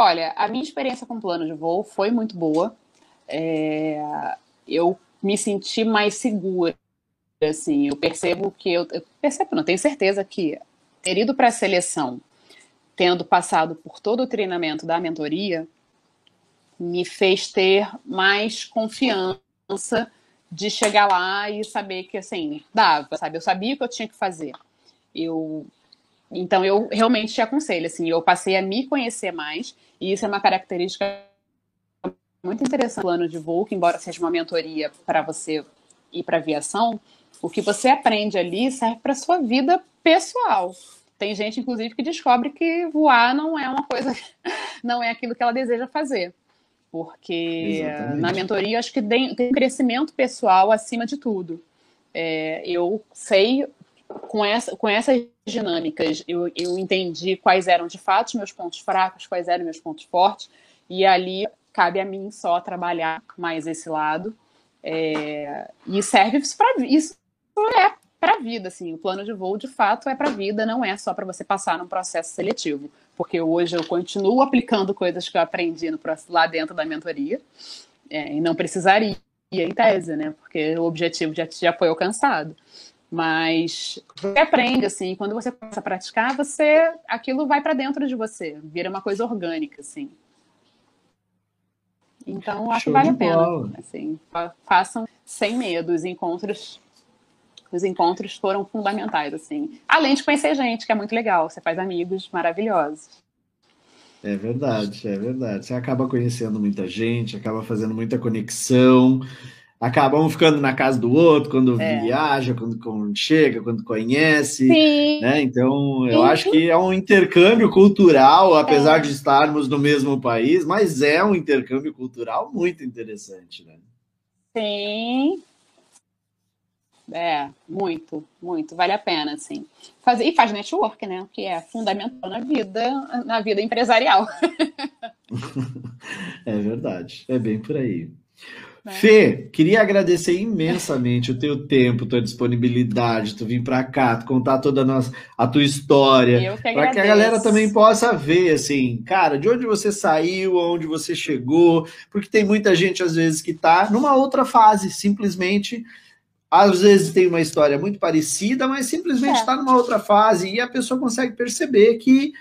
Olha, a minha experiência com plano de voo foi muito boa. É, eu me senti mais segura. Assim, eu percebo que eu, eu percebo, não tenho certeza que ter ido para a seleção, tendo passado por todo o treinamento da mentoria, me fez ter mais confiança de chegar lá e saber que assim dava, sabe? Eu sabia o que eu tinha que fazer. Eu então eu realmente te aconselho, assim, eu passei a me conhecer mais e isso é uma característica muito interessante do plano de voo, que embora seja uma mentoria para você ir para aviação, o que você aprende ali serve para sua vida pessoal. Tem gente, inclusive, que descobre que voar não é uma coisa, não é aquilo que ela deseja fazer. Porque Exatamente. na mentoria acho que tem, tem um crescimento pessoal acima de tudo. É, eu sei com, essa, com essas dinâmicas, eu, eu entendi quais eram de fato meus pontos fracos, quais eram meus pontos fortes, e ali cabe a mim só trabalhar mais esse lado. É, e serve para isso é para a vida, assim, o plano de voo de fato é para a vida, não é só para você passar num processo seletivo, porque hoje eu continuo aplicando coisas que eu aprendi no, lá dentro da mentoria é, e não precisaria em tese, né, porque o objetivo já, já foi alcançado. Mas você aprende assim, quando você começa a praticar, você aquilo vai para dentro de você, vira uma coisa orgânica assim. Então acho Show que vale a pena, assim, façam sem medo os encontros. Os encontros foram fundamentais assim. Além de conhecer gente, que é muito legal, você faz amigos maravilhosos. É verdade, é verdade. Você acaba conhecendo muita gente, acaba fazendo muita conexão acabam ficando na casa do outro quando é. viaja, quando, quando, chega, quando conhece, Sim. né? Então, eu Sim. acho que é um intercâmbio cultural, apesar é. de estarmos no mesmo país, mas é um intercâmbio cultural muito interessante, né? Sim. É, muito, muito, vale a pena, assim. Fazer, e faz network, né? Que é fundamental na vida, na vida empresarial. é verdade, é bem por aí. Né? Fê, queria agradecer imensamente o teu tempo, tua disponibilidade, tu vir para cá, tu contar toda a, nossa, a tua história, para que a galera também possa ver, assim, cara, de onde você saiu, aonde você chegou, porque tem muita gente às vezes que está numa outra fase, simplesmente às vezes tem uma história muito parecida, mas simplesmente está é. numa outra fase e a pessoa consegue perceber que,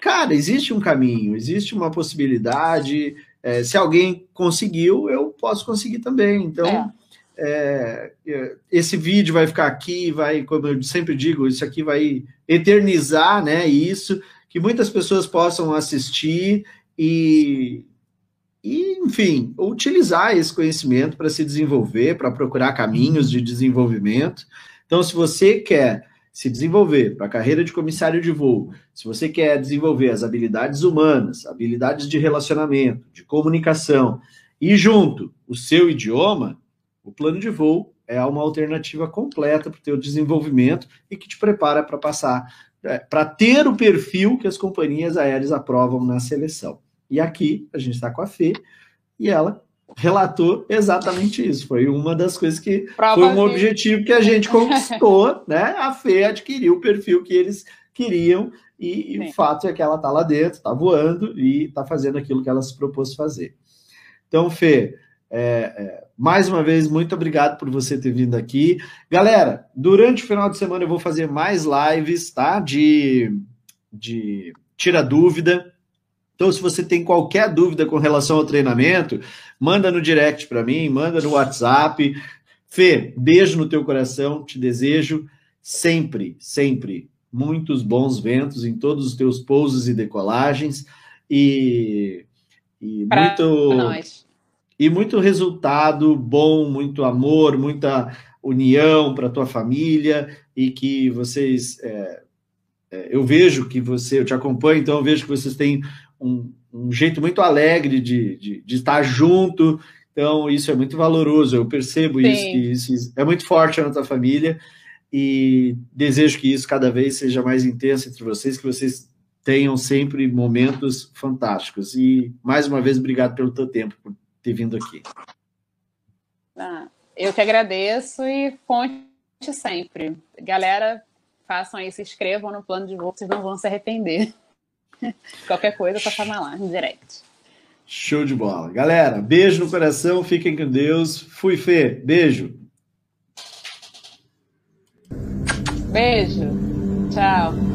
cara, existe um caminho, existe uma possibilidade, é, se alguém conseguiu, eu posso conseguir também. Então, é. É, esse vídeo vai ficar aqui, vai, como eu sempre digo, isso aqui vai eternizar, né? Isso, que muitas pessoas possam assistir e, e enfim, utilizar esse conhecimento para se desenvolver, para procurar caminhos de desenvolvimento. Então, se você quer se desenvolver para a carreira de comissário de voo, se você quer desenvolver as habilidades humanas, habilidades de relacionamento, de comunicação e junto o seu idioma, o plano de voo é uma alternativa completa para o teu desenvolvimento e que te prepara para passar, é, para ter o perfil que as companhias aéreas aprovam na seleção. E aqui a gente está com a Fê e ela relatou exatamente isso. Foi uma das coisas que Prova foi um que... objetivo que a gente conquistou, né? A Fê adquiriu o perfil que eles queriam e, e o fato é que ela está lá dentro, está voando e está fazendo aquilo que ela se propôs fazer. Então, Fê, é, é, mais uma vez, muito obrigado por você ter vindo aqui. Galera, durante o final de semana eu vou fazer mais lives, tá? De, de tira dúvida. Então, se você tem qualquer dúvida com relação ao treinamento, manda no direct para mim, manda no WhatsApp. Fê, beijo no teu coração, te desejo sempre, sempre muitos bons ventos em todos os teus pousos e decolagens e, e muito nós. e muito resultado bom, muito amor, muita união para tua família e que vocês é, eu vejo que você, eu te acompanho, então eu vejo que vocês têm um, um jeito muito alegre de, de, de, estar junto. Então, isso é muito valoroso. Eu percebo Sim. isso, que isso é muito forte na tua família. E desejo que isso cada vez seja mais intenso entre vocês, que vocês tenham sempre momentos fantásticos. E, mais uma vez, obrigado pelo teu tempo, por ter vindo aqui. Ah, eu que agradeço e conte sempre. Galera, façam aí, se inscrevam no plano de voo, vocês não vão se arrepender. Qualquer coisa, só chamar lá, no direct. Show de bola. Galera, beijo no coração, fiquem com Deus. Fui, Fê. Beijo. Beijo. Tchau.